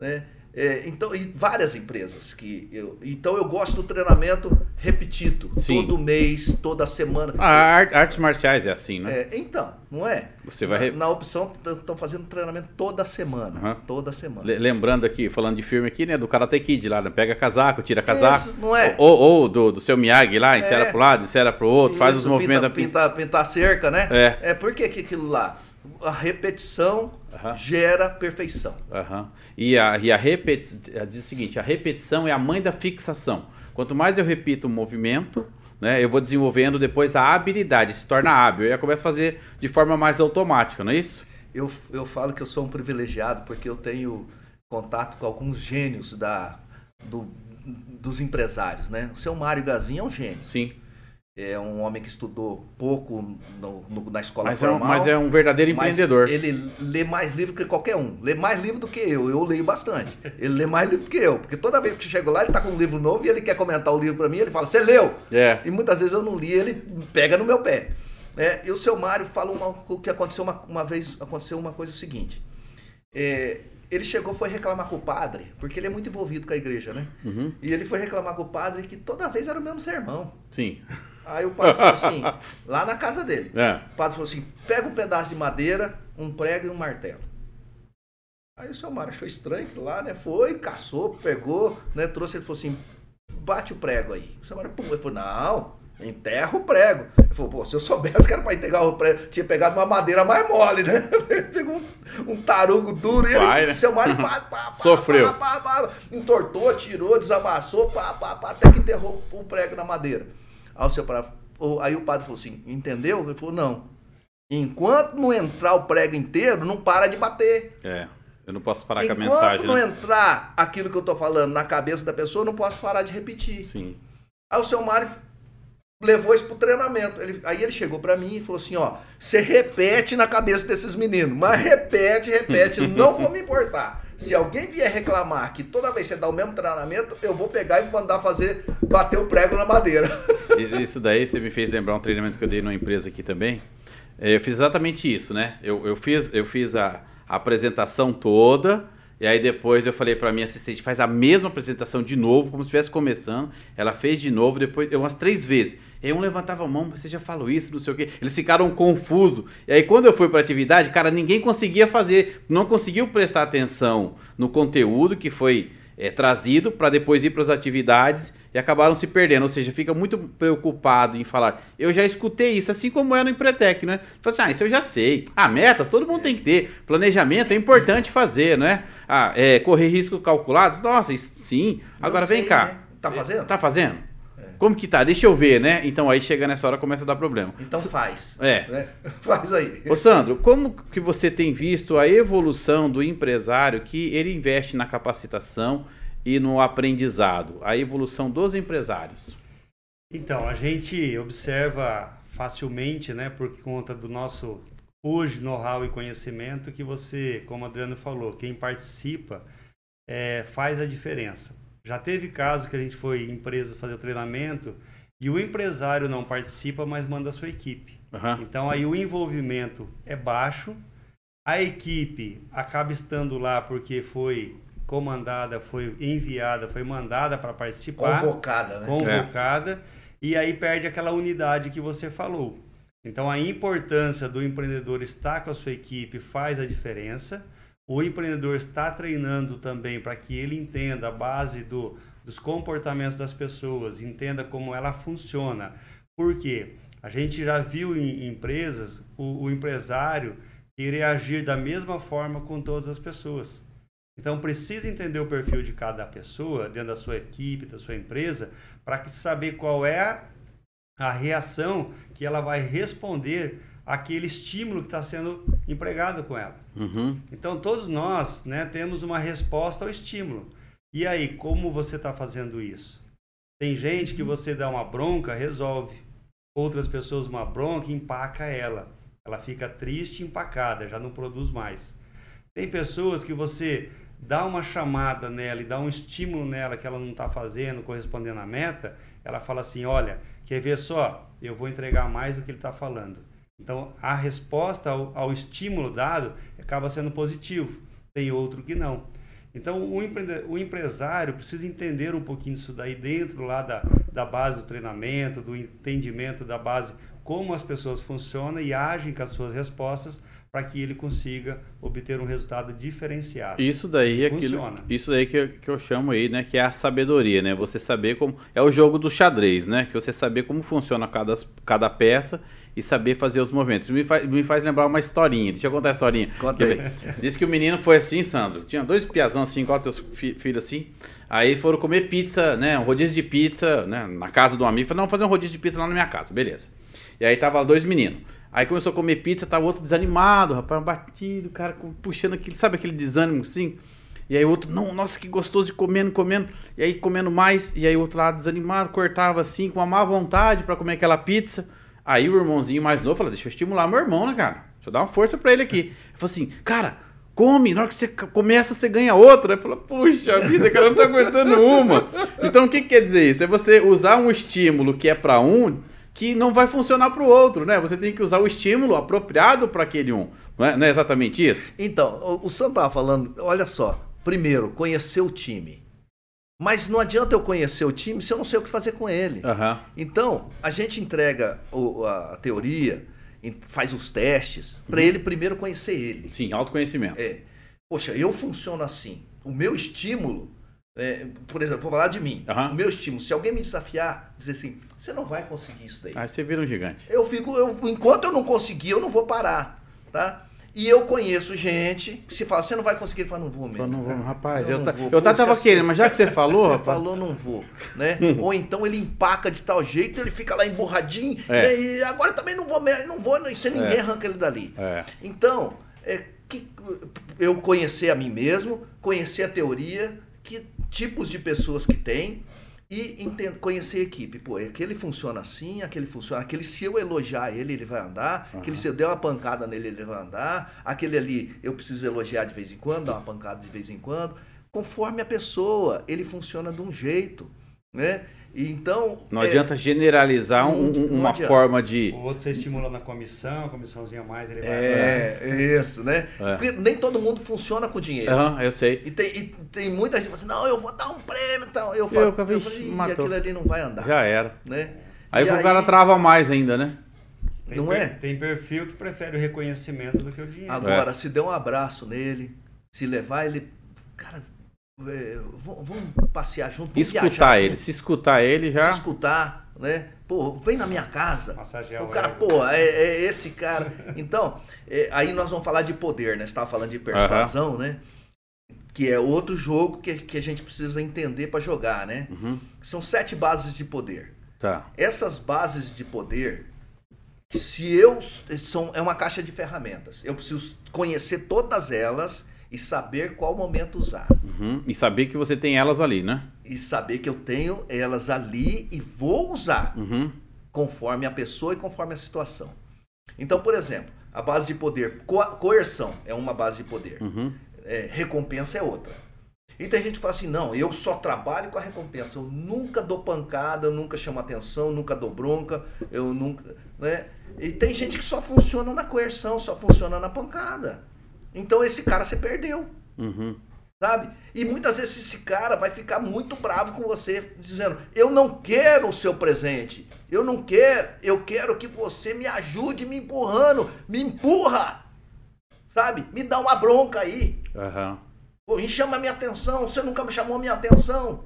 S3: né? É, então, e várias empresas que eu, então eu gosto do treinamento repetido,
S1: Sim.
S3: todo mês, toda semana.
S1: A ar- artes marciais é assim, né?
S3: É, então, não é?
S1: Você vai.
S3: Na,
S1: re-
S3: na opção, estão fazendo treinamento toda semana.
S1: Aham.
S3: Toda semana.
S1: le- Lembrando aqui, falando de filme aqui, né? Do Karate Kid lá, né? Pega casaco, tira casaco.
S3: Isso, não é?
S1: Ou, ou do, do seu Miyagi lá, insera
S3: É.
S1: pro lado, insera pro outro, faz os
S3: Isso,
S1: movimentos
S3: pinta,
S1: da
S3: pinta, pintar cerca, né?
S1: É.
S3: É, por que aquilo lá? A repetição
S1: Aham.
S3: gera perfeição.
S1: Aham. E a, e a repetição, diz o seguinte, a repetição é a mãe da fixação. Quanto mais eu repito o movimento, né, eu vou desenvolvendo depois a habilidade, se torna hábil. E eu começo a fazer de forma mais automática, não é isso?
S3: Eu, eu falo que eu sou um privilegiado porque eu tenho contato com alguns gênios da, do- dos empresários, né? O seu Mário Gazinho é um gênio.
S1: Sim.
S3: É um homem que estudou pouco no- no- na escola
S1: Mas é, um,
S3: formal.
S1: mas é um verdadeiro empreendedor.
S3: Ele lê mais livro que qualquer um. Lê mais livro do que eu. Eu leio bastante. Ele lê mais livro do que eu. Porque toda vez que eu chego lá, ele tá com um livro novo e ele quer comentar o livro para mim. Ele fala, você leu?
S1: É.
S3: E muitas vezes eu não li, ele pega no meu pé. né? E o seu Mário fala uma, o que aconteceu uma, uma vez, aconteceu uma coisa seguinte. É, ele chegou, foi reclamar com o padre, porque ele é muito envolvido com a igreja, né?
S1: Uhum.
S3: E ele foi reclamar com o padre que toda vez era o mesmo sermão.
S1: Sim.
S3: Aí o padre falou assim, lá na casa dele.
S1: É.
S3: O padre falou assim: pega um pedaço de madeira, um prego e um martelo. Aí o seu Mário achou estranho aquilo lá, né? Foi, caçou, pegou, né? Trouxe, ele falou assim: bate o prego aí. O seu Mário, pum, ele falou: não, enterra o prego. Ele falou: pô, se eu soubesse que era pra enterrar o prego, tinha pegado uma madeira mais mole, né? Pegou um, um tarugo duro e
S1: Vai,
S3: ele,
S1: né?
S3: o seu Mário, pá, pá, pá,
S1: Sofreu.
S3: Pá, pá, pá, entortou, tirou, desamassou, pá, pá, pá, até que enterrou o prego na madeira. Aí o, seu, pra- o- aí o padre falou assim: entendeu? Ele falou: não. Enquanto não entrar o prego inteiro, não para de bater.
S1: É. Eu não posso parar com a
S3: Enquanto
S1: mensagem,
S3: não
S1: né?
S3: entrar aquilo que eu tô falando na cabeça da pessoa, eu não posso parar de repetir.
S1: Sim.
S3: Aí o seu Mário levou isso pro treinamento. Ele- aí ele chegou pra mim e falou assim, ó, você repete na cabeça desses meninos, mas repete, repete, não vou me importar. Se alguém vier reclamar que toda vez você dá o mesmo treinamento, eu vou pegar e mandar fazer, bater o prego na madeira.
S1: Isso daí você me fez lembrar um treinamento que eu dei numa empresa aqui também. É, Eu fiz exatamente isso, né? Eu, eu fiz, eu fiz a apresentação toda, e aí depois eu falei para minha assistente, faz a mesma apresentação de novo, como se estivesse começando. Ela fez de novo, depois, umas três vezes. E aí um levantava a mão, você já falou isso, não sei o quê. Eles ficaram confusos. E aí quando eu fui para atividade, cara, ninguém conseguia fazer, não conseguiu prestar atenção no conteúdo que foi é, trazido para depois ir para as atividades e acabaram se perdendo. Ou seja, fica muito preocupado em falar, eu já escutei isso, assim como é no Empretec, né? Fala assim, ah, isso eu já sei. Ah, metas, todo mundo tem que ter. Planejamento é importante fazer, né? Ah, é, correr riscos calculados, nossa, isso, sim. Agora
S3: sei,
S1: vem cá.
S3: né? Tá fazendo?
S1: Tá fazendo? Como que tá? Deixa eu ver, né? Então aí chega nessa hora começa a dar problema.
S3: Então faz.
S1: É.
S3: né? Faz aí.
S1: Ô Sandro, como que você tem visto a evolução do empresário que ele investe na capacitação e no aprendizado? A evolução dos empresários.
S2: Então, a gente observa facilmente, né, por conta do nosso hoje know-how e conhecimento, que você, como o Adriano falou, quem participa é, faz a diferença. Já teve caso que a gente foi em empresa fazer o treinamento e o empresário não participa, mas manda a sua equipe.
S1: Aham.
S2: Então aí o envolvimento é baixo, a equipe acaba estando lá porque foi comandada, foi enviada, foi mandada para participar
S3: Convocada, né?
S2: convocada e aí perde aquela unidade que você falou. Então a importância do empreendedor estar com a sua equipe faz a diferença. O empreendedor está treinando também para que ele entenda a base do, dos comportamentos das pessoas, entenda como ela funciona. Por quê? A gente já viu em empresas o, o empresário querer agir da mesma forma com todas as pessoas. Então precisa entender o perfil de cada pessoa dentro da sua equipe, da sua empresa, para que saber qual é a, a reação que ela vai responder àquele estímulo que está sendo empregado com ela.
S1: Uhum.
S2: Então todos nós né, temos uma resposta ao estímulo. E aí, como você está fazendo isso? Tem gente que você dá uma bronca, resolve. Outras pessoas uma bronca, empaca ela. Ela fica triste, empacada, já não produz mais. Tem pessoas que você dá uma chamada nela e dá um estímulo nela que ela não está fazendo, correspondendo à meta, ela fala assim, olha, quer ver só? Eu vou entregar mais do que ele está falando. Então, a resposta ao, ao estímulo dado acaba sendo positivo. Tem outro que não. Então, o, empreende- o empresário precisa entender um pouquinho disso daí dentro lá da, da base do treinamento, do entendimento da base, como as pessoas funcionam e agem com as suas respostas para que ele consiga obter um resultado diferenciado.
S1: Isso daí é aquilo,
S2: Funciona.
S1: isso daí que, eu- que eu chamo aí, né, que é a sabedoria, né? Você saber como é o jogo do xadrez, né? Que você saber como funciona cada, cada peça e saber fazer os movimentos. Me faz, me faz lembrar uma historinha. Deixa eu contar a historinha.
S3: Conta?
S1: Diz que o menino foi assim, Sandro. Tinha dois piazão assim, igual teus fi- filhos assim. Aí foram comer pizza, né? Um rodízio de pizza, né? Na casa um amigo. Falei, não, vou fazer um rodízio de pizza lá na minha casa. Beleza. E aí tava lá dois meninos. Aí começou a comer pizza, tava outro desanimado, rapaz, batido, cara puxando aquele, sabe aquele desânimo assim? E aí outro, não, nossa, que gostoso, e comendo, comendo. E aí comendo mais, e aí o outro lado desanimado, cortava assim, com uma má vontade pra comer aquela pizza. Aí o irmãozinho mais novo falou, deixa eu estimular meu irmão, né, cara? Deixa eu dar uma força pra ele aqui. Ele falou assim, cara, come, na hora que você começa, você ganha outra. Aí falou, puxa vida, cara, eu não tô aguentando uma. Então o que, que quer dizer isso? É você usar um estímulo que é pra um, que não vai funcionar pro outro, né? Você tem que usar o estímulo apropriado para aquele um. Não é, não é exatamente isso?
S3: Então, o, o Sandro estava falando, olha só, primeiro, conhecer o time. Mas não adianta eu conhecer o time se eu não sei o que fazer com ele.
S1: Aham.
S3: Então, a gente entrega o- a teoria, faz os testes,
S1: Uhum.
S3: para ele primeiro conhecer ele.
S1: Sim, autoconhecimento.
S3: É, poxa, eu funciono assim. O meu estímulo, é, por exemplo, vou falar de mim.
S1: Aham.
S3: O meu estímulo, se alguém me desafiar, dizer assim, você não vai conseguir isso daí.
S1: Aí você vira um gigante.
S3: Eu fico, eu, enquanto eu não conseguir, eu não vou parar, tá? E eu conheço gente que se fala, você não vai conseguir, ele fala, não vou mesmo.
S1: Fala, não vou, rapaz, eu
S3: não
S1: ta-
S3: vou.
S1: eu tá- tava querendo, mas já que você falou,
S3: Você
S1: rapaz.
S3: falou, não vou, né? Ou então ele empaca de tal jeito, ele fica lá emburradinho,
S1: É.
S3: né? e agora também não vou, mesmo, não vou, e você ninguém
S1: É.
S3: arranca ele dali.
S1: É.
S3: Então, é, que, eu conhecer a mim mesmo, conhecer a teoria, que tipos de pessoas que tem e enten- conhecer a equipe. Pô, aquele funciona assim, aquele funciona, aquele se eu elogiar ele, ele vai andar, aquele se eu der uma pancada nele, ele vai andar, aquele ali eu preciso elogiar de vez em quando, dar uma pancada de vez em quando. Conforme a pessoa, ele funciona de um jeito, né? E então...
S1: Não
S3: é,
S1: adianta generalizar um-
S3: não-
S1: um-
S3: não
S1: uma
S3: adianta.
S1: forma de.
S2: O outro você estimula na comissão, a comissãozinha a mais, ele vai...
S3: É, isso, né?
S1: É.
S3: Porque nem todo mundo funciona com dinheiro.
S1: Aham, eu sei.
S3: E tem, e tem muita gente que fala assim, não, eu vou dar um prêmio e tal. Eu falo,
S1: Eu,
S3: eu,
S1: vixe,
S3: falei, "Ih,
S1: matou."
S3: aquilo ali não vai andar,
S1: Já era.
S3: né?
S1: Aí
S3: E
S1: o cara trava mais ainda, né?
S2: Tem
S3: Não
S2: per-
S3: é?
S2: Tem perfil que prefere o reconhecimento do que o dinheiro.
S3: Agora, se der um abraço nele, se levar ele... Cara, é, vamos, passear junto, vamos
S1: Escutar
S3: viajar
S1: ele.
S3: junto,
S1: Se escutar ele já.
S3: se escutar, né? Pô, vem na minha casa.
S2: Massagear
S3: O
S2: o
S3: cara, pô, é, é esse cara. Então, é, aí nós vamos falar de poder, né? Você estava falando de persuasão, né? Que é outro jogo que, que a gente precisa entender para jogar, né?
S1: Uhum.
S3: São sete bases de poder.
S1: Tá.
S3: Essas bases de poder, se eu são é uma caixa de ferramentas. Eu preciso conhecer todas elas e saber qual momento usar
S1: Uhum. E saber que você tem elas ali, né?
S3: e saber que eu tenho elas ali e vou usar
S1: Uhum.
S3: conforme a pessoa e conforme a situação. Então, por exemplo, a base de poder, co- coerção é uma base de poder,
S1: Uhum.
S3: é, recompensa é outra. E tem gente que fala assim, não, eu só trabalho com a recompensa, eu nunca dou pancada, eu nunca chamo atenção, nunca dou bronca, eu nunca, né? E tem gente que só funciona na coerção, só funciona na pancada. Então esse cara você perdeu,
S1: Uhum.
S3: sabe? E muitas vezes esse cara vai ficar muito bravo com você, dizendo, eu não quero o seu presente, eu não quero, eu quero que você me ajude me empurrando, me empurra, sabe? Me dá uma bronca aí.
S1: Aham.
S3: Pô, e chama a minha atenção, você nunca me chamou a minha atenção.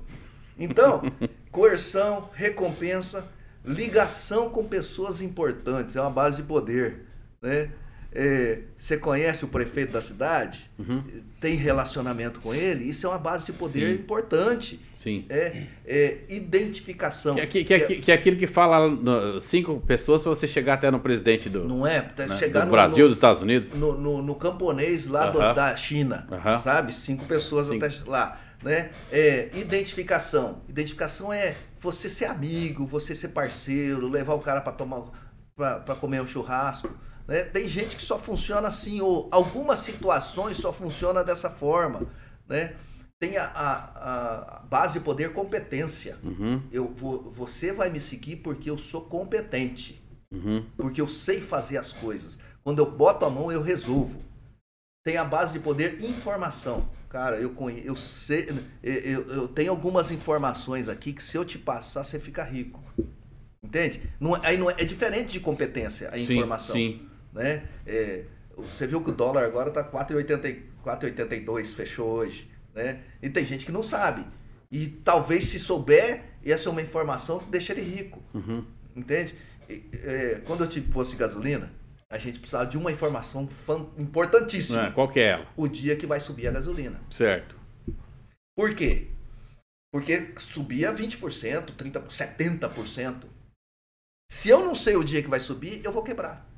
S3: Então, coerção, recompensa, ligação com pessoas importantes, é uma base de poder. Né? É, você conhece o prefeito da cidade?
S1: Uhum.
S3: Tem relacionamento com ele? Isso é uma base de poder
S1: Sim.
S3: importante.
S1: Sim.
S3: É, é identificação.
S1: Que, é que, que, é que- que é aquilo que fala no- cinco pessoas para você chegar até no presidente do,
S3: Não é? Tá
S1: né,
S3: chegar
S1: do
S3: no-
S1: Brasil,
S3: no,
S1: dos Estados Unidos.
S3: no, no, no camponês lá do-
S1: Aham.
S3: da China,
S1: Aham.
S3: sabe? Cinco pessoas
S1: Sim.
S3: até lá, né? É, identificação. Identificação é você ser amigo, você ser parceiro, levar o cara para tomar, para comer um churrasco. Né? Tem gente que só funciona assim, ou algumas situações só funciona dessa forma, né? Tem a, a- a base de poder competência.
S1: Uhum.
S3: Eu vou, você vai me seguir porque eu sou competente
S1: Uhum.
S3: porque eu sei fazer as coisas. Quando eu boto a mão, eu resolvo. Tem a base de poder informação. Cara, eu conheço, eu sei, eu, eu- eu tenho algumas informações aqui que se eu te passar, você fica rico. Entende? Não, é- aí não é, é diferente de competência a
S1: Sim,
S3: informação.
S1: Sim.
S3: Né? É, você viu que o dólar agora está 4,82, fechou hoje. Né? E tem gente que não sabe. E talvez se souber, essa é uma informação que deixa ele rico.
S1: Uhum.
S3: Entende? É, quando eu tive posto de gasolina, a gente precisava de uma informação importantíssima.
S1: É, qual que é ela?
S3: O dia que vai subir a gasolina.
S1: Certo.
S3: Por quê? Porque subia 20%, 30%, 70%. Se eu não sei o dia que vai subir, eu vou quebrar.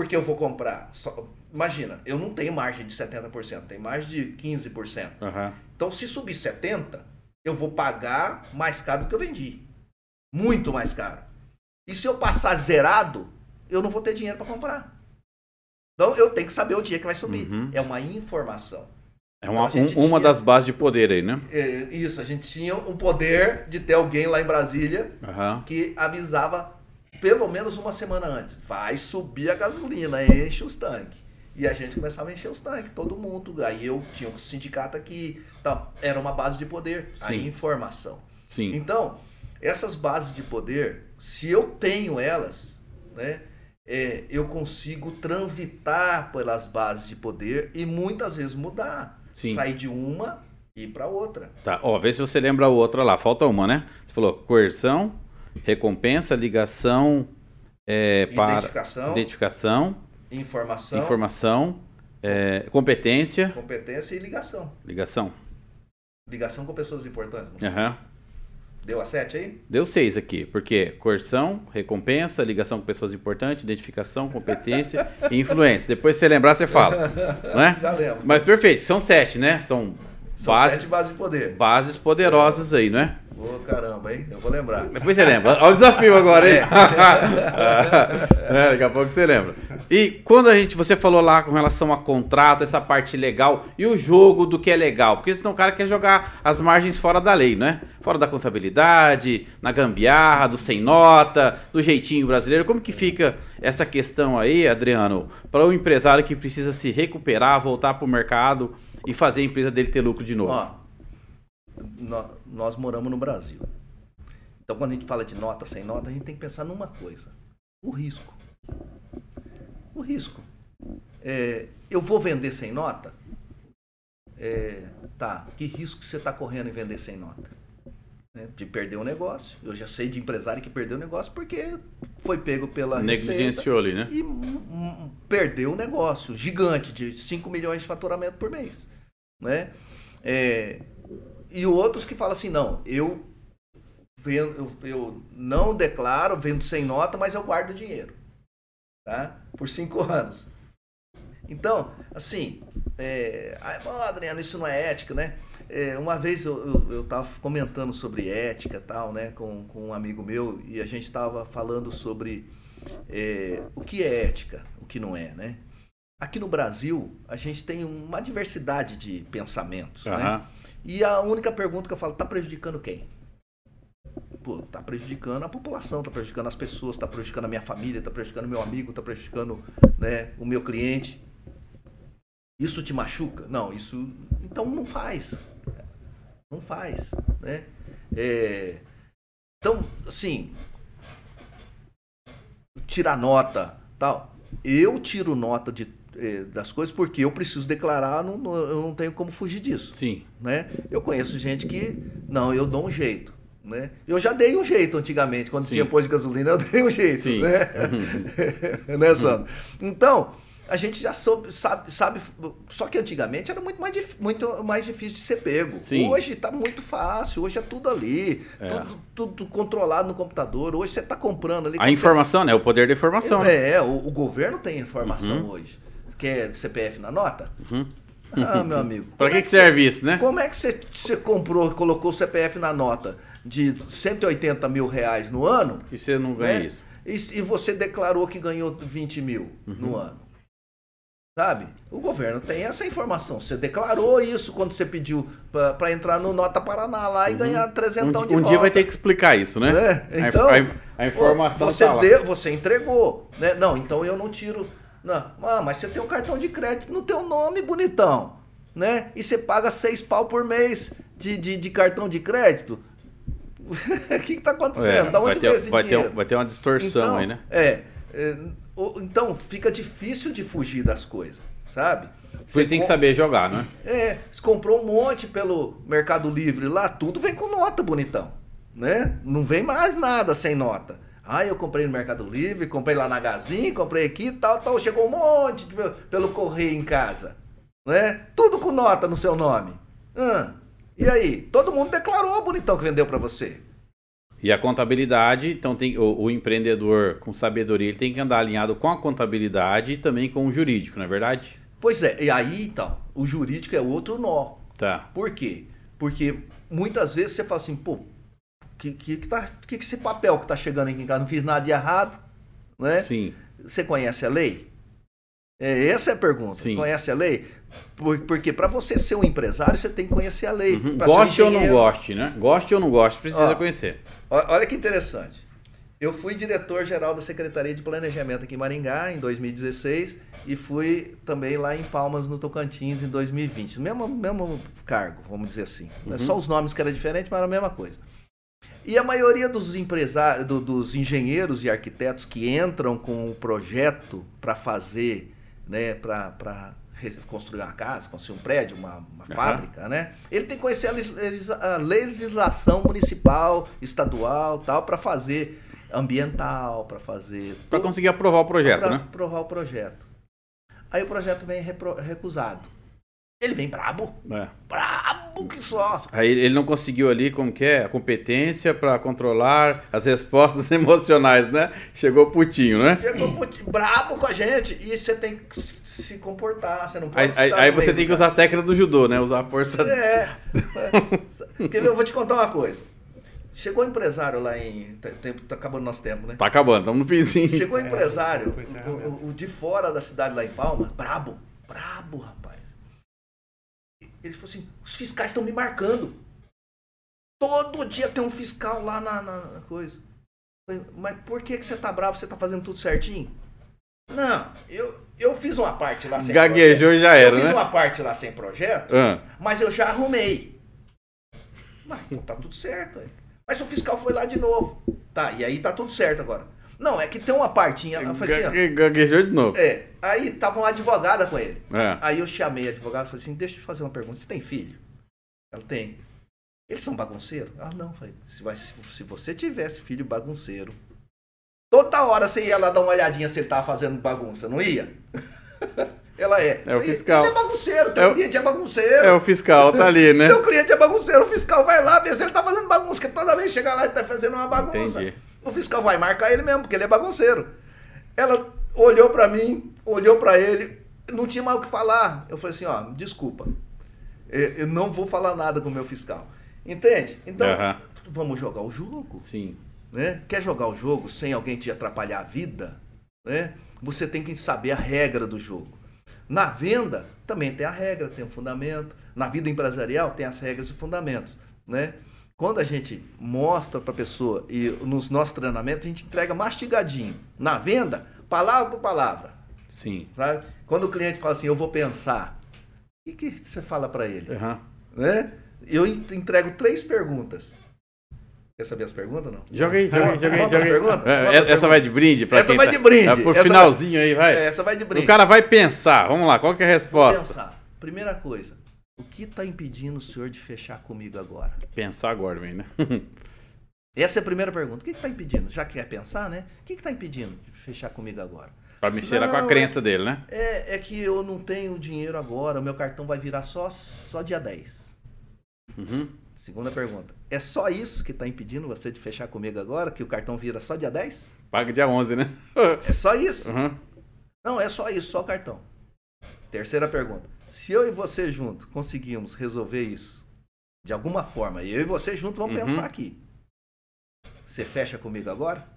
S3: Porque eu vou comprar. só- imagina, eu não tenho margem de 70%, tenho margem de 15%.
S1: Aham.
S3: Então, se subir 70, eu vou pagar mais caro do que eu vendi. Muito mais caro. E se eu passar zerado, eu não vou ter dinheiro para comprar. Então, eu tenho que saber o dia que vai subir.
S1: Uhum.
S3: É uma informação.
S1: É uma,
S3: Então,
S1: um- uma
S3: tinha-
S1: das bases de poder aí, né?
S3: É, isso, a gente tinha o poder de ter alguém lá em Brasília
S1: Aham.
S3: que avisava pelo menos uma semana antes. Vai subir a gasolina, enche os tanques. E a gente começava a encher os tanques, todo mundo. Aí eu tinha o sindicato aqui. Tal. Era uma base de poder, a
S1: Sim.
S3: informação.
S1: Sim.
S3: Então, essas bases de poder, se eu tenho elas, né, é, eu consigo transitar pelas bases de poder e muitas vezes mudar.
S1: Sim.
S3: Sair de uma e ir para outra.
S1: Tá, ó, vê se você lembra a outra lá. Falta uma, né? Você falou coerção, recompensa, ligação, é, para
S3: Identificação,
S1: identificação,
S3: informação,
S1: informação, é, competência,
S3: competência e ligação.
S1: ligação.
S3: Ligação com pessoas importantes.
S1: Aham.
S3: Deu a sete aí?
S1: Deu seis aqui, porque coerção, recompensa, ligação com pessoas importantes, identificação, competência e influência. Depois se você lembrar, você fala. Né?
S3: Já lembro.
S1: Mas perfeito, são sete, né? São,
S3: São
S1: bases,
S3: sete bases de poder.
S1: bases poderosas aí, né?
S3: Ô, caramba, hein? Eu vou lembrar.
S1: Depois você lembra. Olha o desafio agora, hein? É, daqui a pouco você lembra. E quando a gente, você falou lá com relação a contrato, essa parte legal e o jogo do que é legal, porque senão o cara quer jogar as margens fora da lei, né? Fora da contabilidade, na gambiarra, do sem nota, do jeitinho brasileiro. Como que fica essa questão aí, Adriano, para o empresário que precisa se recuperar, voltar para o mercado e fazer a empresa dele ter lucro de novo?
S3: Ó, nó- nós moramos no Brasil. Então, quando a gente fala de nota sem nota, a gente tem que pensar numa coisa: o risco. O risco. É, eu vou vender sem nota? é, tá, que risco você está correndo em vender sem nota? Né, de perder o negócio. Eu já sei de empresário que perdeu o negócio porque foi pego pela
S1: Negligenciou ali, né?
S3: E perdeu o negócio gigante de 5 milhões de faturamento por mês. Né? É, e outros que falam assim, não, eu, vendo, eu, eu não declaro, vendo sem nota, mas eu guardo dinheiro. Tá? Por cinco anos. Então, assim, é, ah, Adriano, isso não é ética, né? É, uma vez eu estava comentando sobre ética tal, né, com, com um amigo meu, e a gente estava falando sobre é, o que é ética, o que não é, né? Aqui no Brasil, a gente tem uma diversidade de pensamentos, uhum. né? E a única pergunta que eu falo, tá prejudicando quem? Pô, tá prejudicando a população, tá prejudicando as pessoas, tá prejudicando a minha família, tá prejudicando meu amigo, tá prejudicando né, o meu cliente. Isso te machuca? Não, isso. Então não faz. Não faz. Né? É... Então, assim. Tirar nota, tal. Eu tiro nota de, eh, das coisas porque eu preciso declarar, não, não, eu não tenho como fugir disso.
S1: Sim.
S3: Né? Eu conheço gente que, não, eu dou um jeito. Né? Eu já dei um jeito antigamente, quando Sim. tinha pós de gasolina, eu dei um jeito. Sim. Né, uhum. né Sandro? Então, a gente já soube, sabe, sabe. Só que antigamente era muito mais, muito mais difícil de ser pego. Sim. Hoje está muito fácil, hoje é tudo ali, é. Tudo, tudo, controlado no computador. Hoje você está comprando ali.
S1: A informação, você... né? O poder da informação.
S3: É, é o, o, governo tem informação uhum. hoje. Quer CPF na nota? Uhum. Ah, meu amigo.
S1: Para que, é que, serve isso, né?
S3: Como é que você, você comprou, colocou o CPF na nota de 180 mil reais no ano?
S1: E você não ganha né? isso.
S3: E, e, você declarou que ganhou 20 mil uhum. no ano. Sabe? O governo tem essa informação. Você declarou isso quando você pediu para entrar no Nota Paraná lá e uhum. ganhar 300 um, de
S1: um
S3: volta.
S1: Um dia vai ter que explicar isso, né?
S3: É, então, a,
S1: a, a informação
S3: você
S1: tá
S3: deu, você entregou, né? Não, então eu não tiro. Não, ah, mas você tem um cartão de crédito no teu nome, bonitão, né? E você paga seis pau por mês de, de, de cartão de crédito. O que está acontecendo? É, da onde
S1: vai ter,
S3: esse
S1: vai
S3: dinheiro?
S1: Ter, vai ter uma distorção
S3: então,
S1: aí, né?
S3: É, é então fica difícil de fugir das coisas, sabe?
S1: Você tem que saber jogar, né?
S3: É, você comprou um monte pelo Mercado Livre lá, tudo vem com nota, bonitão. Né? Não vem mais nada sem nota. Ah, eu comprei no Mercado Livre, comprei lá na Gazin, comprei aqui e tal, tal. Chegou um monte de, pelo correio em casa. Né? Tudo com nota no seu nome. Ah, e aí? Todo mundo declarou, bonitão, que vendeu para você.
S1: E a contabilidade, então tem o, o, empreendedor com sabedoria, ele tem que andar alinhado com a contabilidade e também com o jurídico, não é verdade?
S3: Pois é, e aí então, o jurídico é outro nó.
S1: Tá.
S3: Por quê? Porque muitas vezes você fala assim, pô, que que, que, tá, que, que esse papel que tá chegando aqui em casa, não fiz nada de errado, né?
S1: Sim.
S3: Você conhece a lei? É, essa é a pergunta.
S1: Sim.
S3: Conhece a lei? Porque para você ser um empresário, você tem que conhecer a lei.
S1: Uhum. Goste um ou não goste, né? Goste ou não goste, precisa
S3: Ó,
S1: conhecer.
S3: Olha que interessante. Eu fui diretor-geral da Secretaria de Planejamento aqui em Maringá em 2016 e fui também lá em Palmas, no Tocantins, em 2020. Mesmo, mesmo cargo, vamos dizer assim. Uhum. Só os nomes que era diferente, mas era a mesma coisa. E a maioria dos empresários, do, dos engenheiros e arquitetos que entram com o projeto para fazer, né, para construir uma casa, construir um prédio, uma, uma uhum. fábrica, né? Ele tem que conhecer a, legislação municipal, estadual, tal, para fazer ambiental, para fazer
S1: para conseguir aprovar o projeto,
S3: pra
S1: né?
S3: Aprovar o projeto. Aí o projeto vem recusado. Ele vem brabo.
S1: É.
S3: Brabo que só.
S1: Aí ele não conseguiu ali, como que é? A competência para controlar as respostas emocionais, né? Chegou putinho, né?
S3: Chegou putinho, brabo com a gente. E você tem que se comportar, você não pode
S1: Aí, aí você tem que usar a técnica do judô, né? Usar a força.
S3: É. Quer ver? Eu vou te contar uma coisa. Chegou empresário lá em. Tá, tempo, tá acabando nosso tempo, né?
S1: Tá acabando, estamos no finzinho.
S3: Chegou é, empresário, o, o, o, de fora da cidade lá em Palmas, brabo, brabo, rapaz. Ele falou assim: os fiscais estão me marcando. Todo dia tem um fiscal lá na, na, na coisa. Falei, Mas por que, que você tá bravo? Você tá fazendo tudo certinho? Não, eu, eu fiz uma parte lá sem
S1: Gaguejou projeto. já era,
S3: Eu fiz
S1: né?
S3: uma parte lá sem projeto,
S1: ah.
S3: mas eu já arrumei. Mas então tá tudo certo. Aí. Mas o fiscal foi lá de novo. Tá, e aí tá tudo certo agora. Não, é que tem uma partinha. Falei assim, ó,
S1: Gaguejou de novo.
S3: é, aí tava uma advogada com ele.
S1: É.
S3: Aí eu chamei a advogada e falei assim, deixa eu te fazer uma pergunta. Você tem filho? Ela tem. Eles são bagunceiros? Ah, não. Falei, se, vai- se- você tivesse filho bagunceiro, toda hora você ia lá dar uma olhadinha se ele tava fazendo bagunça, não ia? Ela é.
S1: É o fiscal.
S3: Ele é bagunceiro, teu
S1: É o-
S3: cliente é bagunceiro.
S1: É, o fiscal tá ali, né?
S3: Teu cliente é bagunceiro, o fiscal vai lá ver se ele tá fazendo bagunça, porque toda vez que chega lá ele tá fazendo uma bagunça.
S1: Entendi.
S3: O fiscal vai marcar ele mesmo, porque ele é bagunceiro. Ela olhou pra mim, olhou pra ele, não tinha mais o que falar. Eu falei assim, ó, desculpa. Eu não vou falar nada com o meu fiscal. Entende? Então,
S1: Aham.
S3: vamos jogar o jogo,
S1: Sim.
S3: né? Quer jogar o jogo sem alguém te atrapalhar a vida, né? Você tem que saber a regra do jogo. Na venda também tem a regra, tem o fundamento. Na vida empresarial tem as regras e fundamentos, né? Quando a gente mostra para a pessoa e nos nossos treinamentos a gente entrega mastigadinho. Na venda, palavra por palavra,
S1: Sim.
S3: sabe? Quando o cliente fala assim, eu vou pensar, o que, que você fala para ele?
S1: Aham.
S3: Né? Eu en- entrego três perguntas. Quer saber as perguntas não?
S1: Joga aí, joga aí, joga aí, joga
S3: perguntas?
S1: É, Essa vai de brinde pra
S3: Essa vai
S1: tá-
S3: de brinde.
S1: É pro
S3: Essa
S1: finalzinho aí, vai.
S3: É, essa vai de brinde.
S1: O cara vai pensar. Vamos lá, qual que é a
S3: Vou
S1: resposta?
S3: Pensar. Primeira coisa, o que está impedindo o senhor de fechar comigo agora?
S1: Pensar agora, bem, né?
S3: Essa é a primeira pergunta. O que está impedindo? Já quer pensar, né? O que está impedindo fechar comigo agora?
S1: pra mexer lá com a
S3: Não,
S1: crença dele, né?
S3: É, é que eu não tenho dinheiro agora, o meu cartão vai virar só, só dia 10.
S1: Uhum.
S3: Segunda pergunta. É só isso que está impedindo você de fechar comigo agora, que o cartão vira só dia 10?
S1: Paga dia 11, né?
S3: É só isso?
S1: Uhum.
S3: Não, é só isso, só o cartão. Terceira pergunta. Se eu e você junto conseguimos resolver isso de alguma forma, e eu e você junto vamos
S1: Uhum.
S3: pensar aqui. Você fecha comigo agora?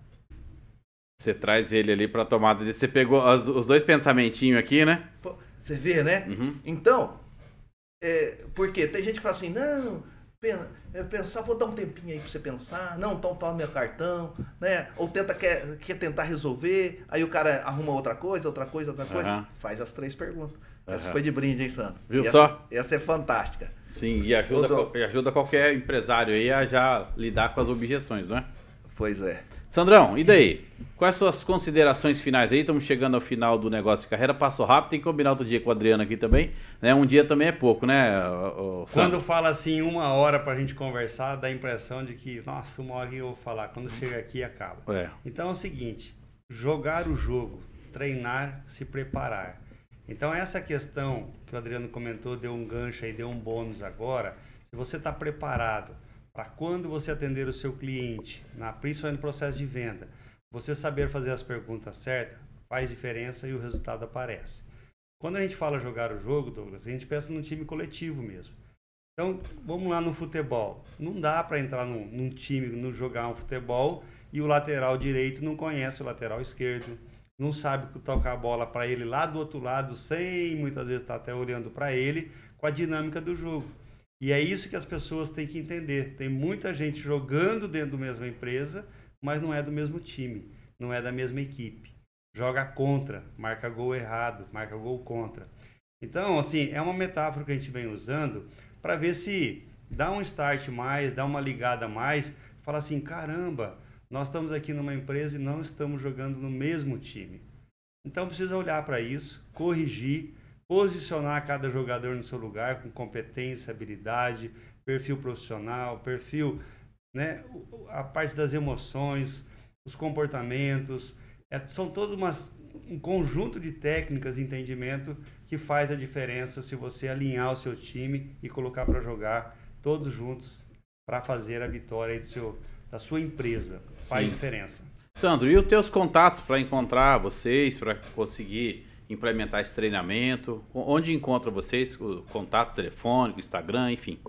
S1: Você traz ele ali pra tomada de. Você pegou as- os dois pensamentinhos aqui, né?
S3: Você vê, né?
S1: Uhum.
S3: Então, é, porque tem gente que fala assim, não, é, pensar, vou dar um tempinho aí pra você pensar, não, então toma meu cartão, né? Ou tenta, quer, quer tentar resolver, aí o cara arruma outra coisa, outra coisa, outra coisa,
S1: Aham.
S3: faz as três perguntas. Essa
S1: Aham.
S3: foi de brinde, hein, Sandro?
S1: Viu
S3: essa-
S1: só?
S3: Essa é fantástica.
S1: Sim, e ajuda, e ajuda qualquer empresário aí a já lidar com as objeções, não é?
S3: Pois é.
S1: Sandrão, e daí? Quais suas considerações finais aí? Estamos chegando ao final do negócio de carreira. Passou rápido, tem que combinar outro dia com o Adriano aqui também. Né? Um dia também é pouco, né, ô, Sandro?
S2: Quando fala assim uma hora pra gente conversar, dá a impressão de que, nossa, uma hora eu vou falar. Quando chega aqui, acaba.
S1: É.
S2: Então é o seguinte: jogar o jogo, treinar, se preparar. Então essa questão que o Adriano comentou, deu um gancho aí, deu um bônus agora. Se você está preparado para quando você atender o seu cliente, na, principalmente no processo de venda, você saber fazer as perguntas certas, faz diferença e o resultado aparece. Quando a gente fala jogar o jogo, Douglas, a gente pensa num time coletivo mesmo. Então, vamos lá no futebol. Não dá para entrar num, num time, no jogar um futebol e o lateral direito não conhece o lateral esquerdo, não sabe tocar a bola para ele lá do outro lado, sem muitas vezes estar até olhando para ele, com a dinâmica do jogo. E é isso que as pessoas têm que entender. Tem muita gente jogando dentro da mesma empresa, mas não é do mesmo time, não é da mesma equipe. Joga contra, marca gol errado, marca gol contra. Então, assim, é uma metáfora que a gente vem usando para ver se dá um start mais, dá uma ligada mais, fala assim, caramba, nós estamos aqui numa empresa e não estamos jogando no mesmo time. Então precisa olhar para isso, corrigir, posicionar cada jogador no seu lugar com competência, habilidade, perfil profissional, perfil, né, a parte das emoções, os comportamentos, é, são todos umas, um conjunto de técnicas entendimento que faz a diferença se você alinhar o seu time e colocar para jogar todos juntos para fazer a vitória do seu, da sua empresa. Faz
S1: Sim.
S2: diferença.
S1: Sandro, e os teus contatos para encontrar vocês, para conseguir implementar esse treinamento? Onde encontra vocês? O contato telefônico, Instagram, enfim.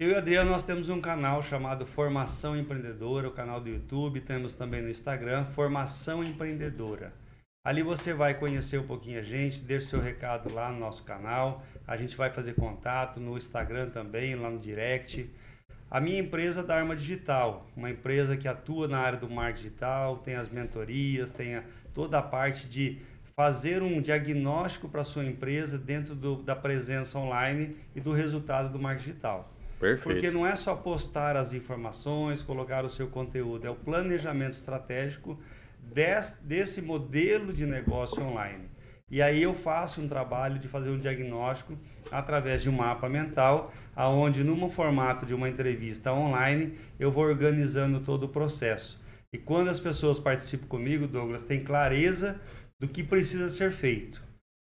S2: Eu e o Adriano, nós temos um canal chamado Formação Empreendedora, o canal do YouTube, temos também no Instagram, Formação Empreendedora. Ali você vai conhecer um pouquinho a gente, deixa seu recado lá no nosso canal, a gente vai fazer contato no Instagram também, lá no direct. A minha empresa é da Arma Digital, uma empresa que atua na área do marketing digital, tem as mentorias, tem a- toda a parte de fazer um diagnóstico para sua empresa dentro do- da presença online e do resultado do marketing digital.
S1: Perfeito.
S2: Porque não é só postar as informações, colocar o seu conteúdo, é o planejamento estratégico des, desse modelo de negócio online. E aí eu faço um trabalho de fazer um diagnóstico através de um mapa mental, aonde num formato de uma entrevista online, eu vou organizando todo o processo. E quando as pessoas participam comigo, Douglas, tem clareza do que precisa ser feito.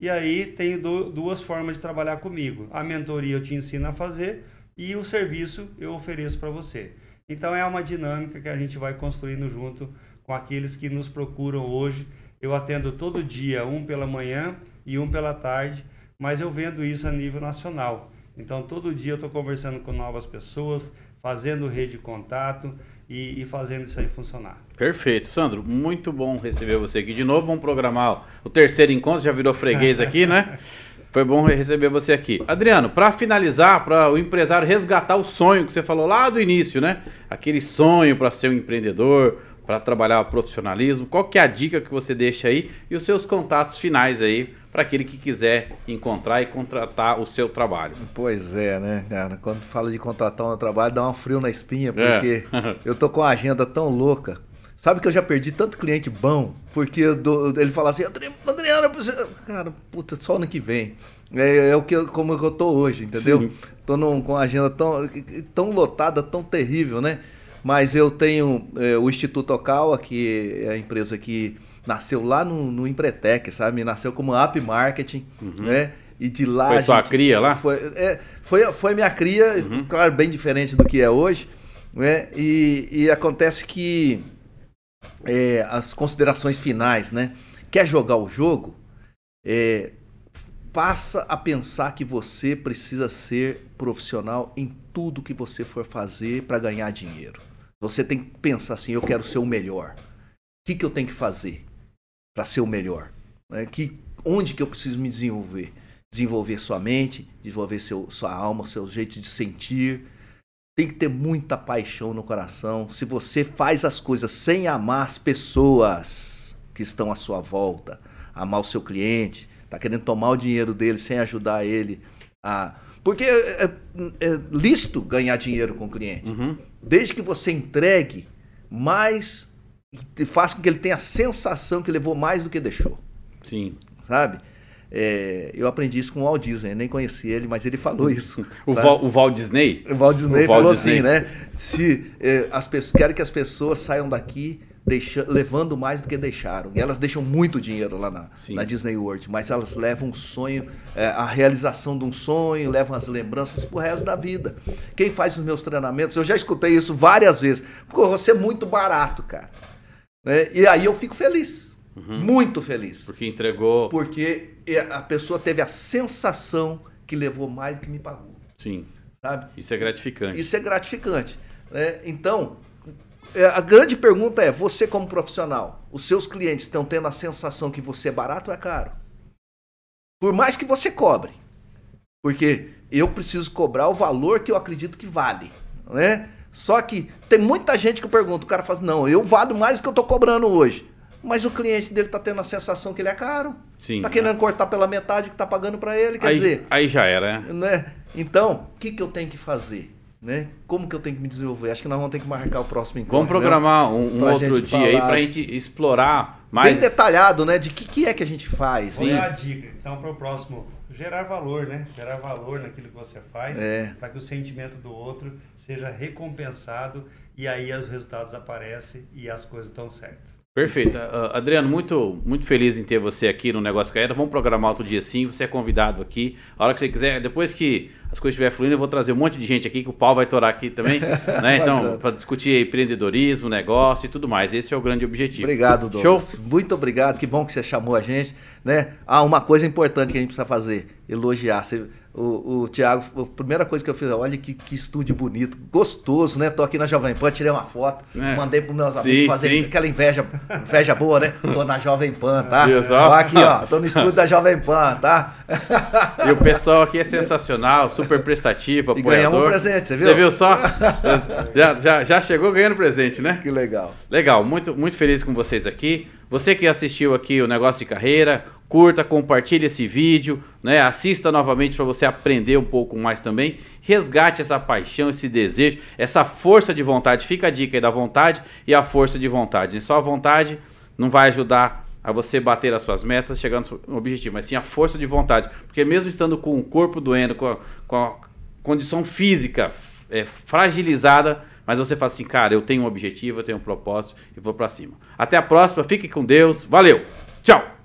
S2: E aí tem duas formas de trabalhar comigo. A mentoria eu te ensino a fazer e o serviço eu ofereço para você. Então é uma dinâmica que a gente vai construindo junto com aqueles que nos procuram hoje. Eu atendo todo dia, um pela manhã e um pela tarde, mas eu vendo isso a nível nacional. Então todo dia eu estou conversando com novas pessoas, fazendo rede de contato e, e, fazendo isso aí funcionar.
S1: Perfeito. Sandro, muito bom receber você aqui de novo. Vamos programar o terceiro encontro, já virou freguês aqui, né? Foi bom receber você aqui. Adriano, para finalizar, para o empresário resgatar o sonho que você falou lá do início, né? Aquele sonho para ser um empreendedor, para trabalhar o profissionalismo. Qual que é a dica que você deixa aí e os seus contatos finais aí para aquele que quiser encontrar e contratar o seu trabalho?
S3: Pois é, né, cara? Quando fala de contratar um trabalho, dá um frio na espinha, porque é. eu tô com a agenda tão louca. Sabe que eu já perdi tanto cliente bom, porque do, ele fala assim, Adriano, cara, puta, só ano que vem. É, é o que eu, como eu tô hoje, entendeu? Sim. Tô num, com a agenda tão, tão lotada, tão terrível, né? Mas eu tenho é, o Instituto Ocal, que é a empresa que nasceu lá no, no Empretec, sabe? Nasceu como App Marketing, uhum. né? E de lá.
S1: Foi tua cria lá?
S3: Foi, é, foi, foi minha cria, uhum. claro, bem diferente do que é hoje. Né? E, e acontece que é, as considerações finais, né? Quer jogar o jogo? É, passa a pensar que você precisa ser profissional em tudo que você for fazer para ganhar dinheiro. Você tem que pensar assim: eu quero ser o melhor. O que, que eu tenho que fazer para ser o melhor? É, que, onde que eu preciso me desenvolver? Desenvolver sua mente, desenvolver seu, sua alma, seu jeito de sentir, tem que ter muita paixão no coração. Se você faz as coisas sem amar as pessoas que estão à sua volta, amar o seu cliente, tá querendo tomar o dinheiro dele sem ajudar ele a. Porque é, é, é lícito ganhar dinheiro com o cliente. Uhum. Desde que você entregue mais e faça com que ele tenha a sensação que levou mais do que deixou.
S1: Sim.
S3: Sabe? É, eu aprendi isso com o Walt Disney, nem conheci ele, mas ele falou isso.
S1: o, tá? Val, o Walt Disney?
S3: O Walt Disney o falou Disney. assim, né? Se é, as pessoas querem que as pessoas saiam daqui deixa, levando mais do que deixaram. E elas deixam muito dinheiro lá na, na Disney World, mas elas levam um sonho, é, a realização de um sonho, levam as lembranças pro resto da vida. Quem faz os meus treinamentos, eu já escutei isso várias vezes. Pô, você é muito barato, cara. É, e aí eu fico feliz. Uhum. Muito feliz.
S1: Porque entregou.
S3: Porque a pessoa teve a sensação que levou mais do que me pagou.
S1: Sim.
S3: Sabe?
S1: Isso é gratificante.
S3: Isso é gratificante. Né? Então, é, a grande pergunta é: você, como profissional, os seus clientes estão tendo a sensação que você é barato ou é caro? Por mais que você cobre. Porque eu preciso cobrar o valor que eu acredito que vale. Né? Só que tem muita gente que pergunta, o cara fala, não, eu valo mais do que eu estou cobrando hoje mas o cliente dele tá tendo a sensação que ele é caro.
S1: Sim.
S3: Tá querendo cortar pela metade que tá pagando para ele, quer
S1: aí,
S3: dizer.
S1: Aí já era,
S3: né? né? Então, o que, que eu tenho que fazer? Né? Como que eu tenho que me desenvolver? Acho que nós vamos ter que marcar o próximo encontro.
S1: Vamos programar um, um outro dia falar... aí pra gente explorar mais.
S3: Bem detalhado, né? De que, que é que a gente faz.
S2: Sim. Vou dar a dica. Então, para o próximo, gerar valor, né? Gerar valor naquilo que você faz, é. para que o sentimento do outro seja recompensado e aí os resultados aparecem e as coisas estão certas.
S1: Perfeito. Uh, Adriano, muito, muito feliz em ter você aqui no Negócio Caeta. Vamos programar outro dia sim. Você é convidado aqui. A hora que você quiser, depois que as coisas estiverem fluindo, eu vou trazer um monte de gente aqui, que o pau vai torar aqui também. né? Então, para discutir empreendedorismo, negócio e tudo mais. Esse é o grande objetivo.
S3: Obrigado, Douglas. Show? Muito obrigado. Que bom que você chamou a gente. Né? Ah, uma coisa importante que a gente precisa fazer: elogiar. Você o, o Thiago, a primeira coisa que eu fiz, olha que, que estúdio bonito, gostoso, né? Tô aqui na Jovem Pan, tirei uma foto, é. mandei pros meus amigos sim, fazer sim. aquela inveja, inveja boa, né? Tô na Jovem Pan, tá? Ó, aqui, ó, tô no estúdio da Jovem Pan, tá?
S1: E o pessoal aqui é sensacional, super prestativo, apoiador. E ganhamos
S3: um presente, você viu?
S1: Você viu só? já, já, já chegou ganhando presente, né?
S3: Que legal.
S1: Legal, muito, muito feliz com vocês aqui. Você que assistiu aqui o Negócio de Carreira, curta, compartilhe esse vídeo, né? Assista novamente para você aprender um pouco mais também. Resgate essa paixão, esse desejo, essa força de vontade. Fica a dica aí da vontade e a força de vontade. Só a vontade não vai ajudar a você bater as suas metas, chegando no objetivo, mas sim a força de vontade. Porque mesmo estando com o corpo doendo, com a, com a condição física é, fragilizada, mas você fala assim, cara, eu tenho um objetivo, eu tenho um propósito e vou para cima. Até a próxima, fique com Deus, valeu, tchau!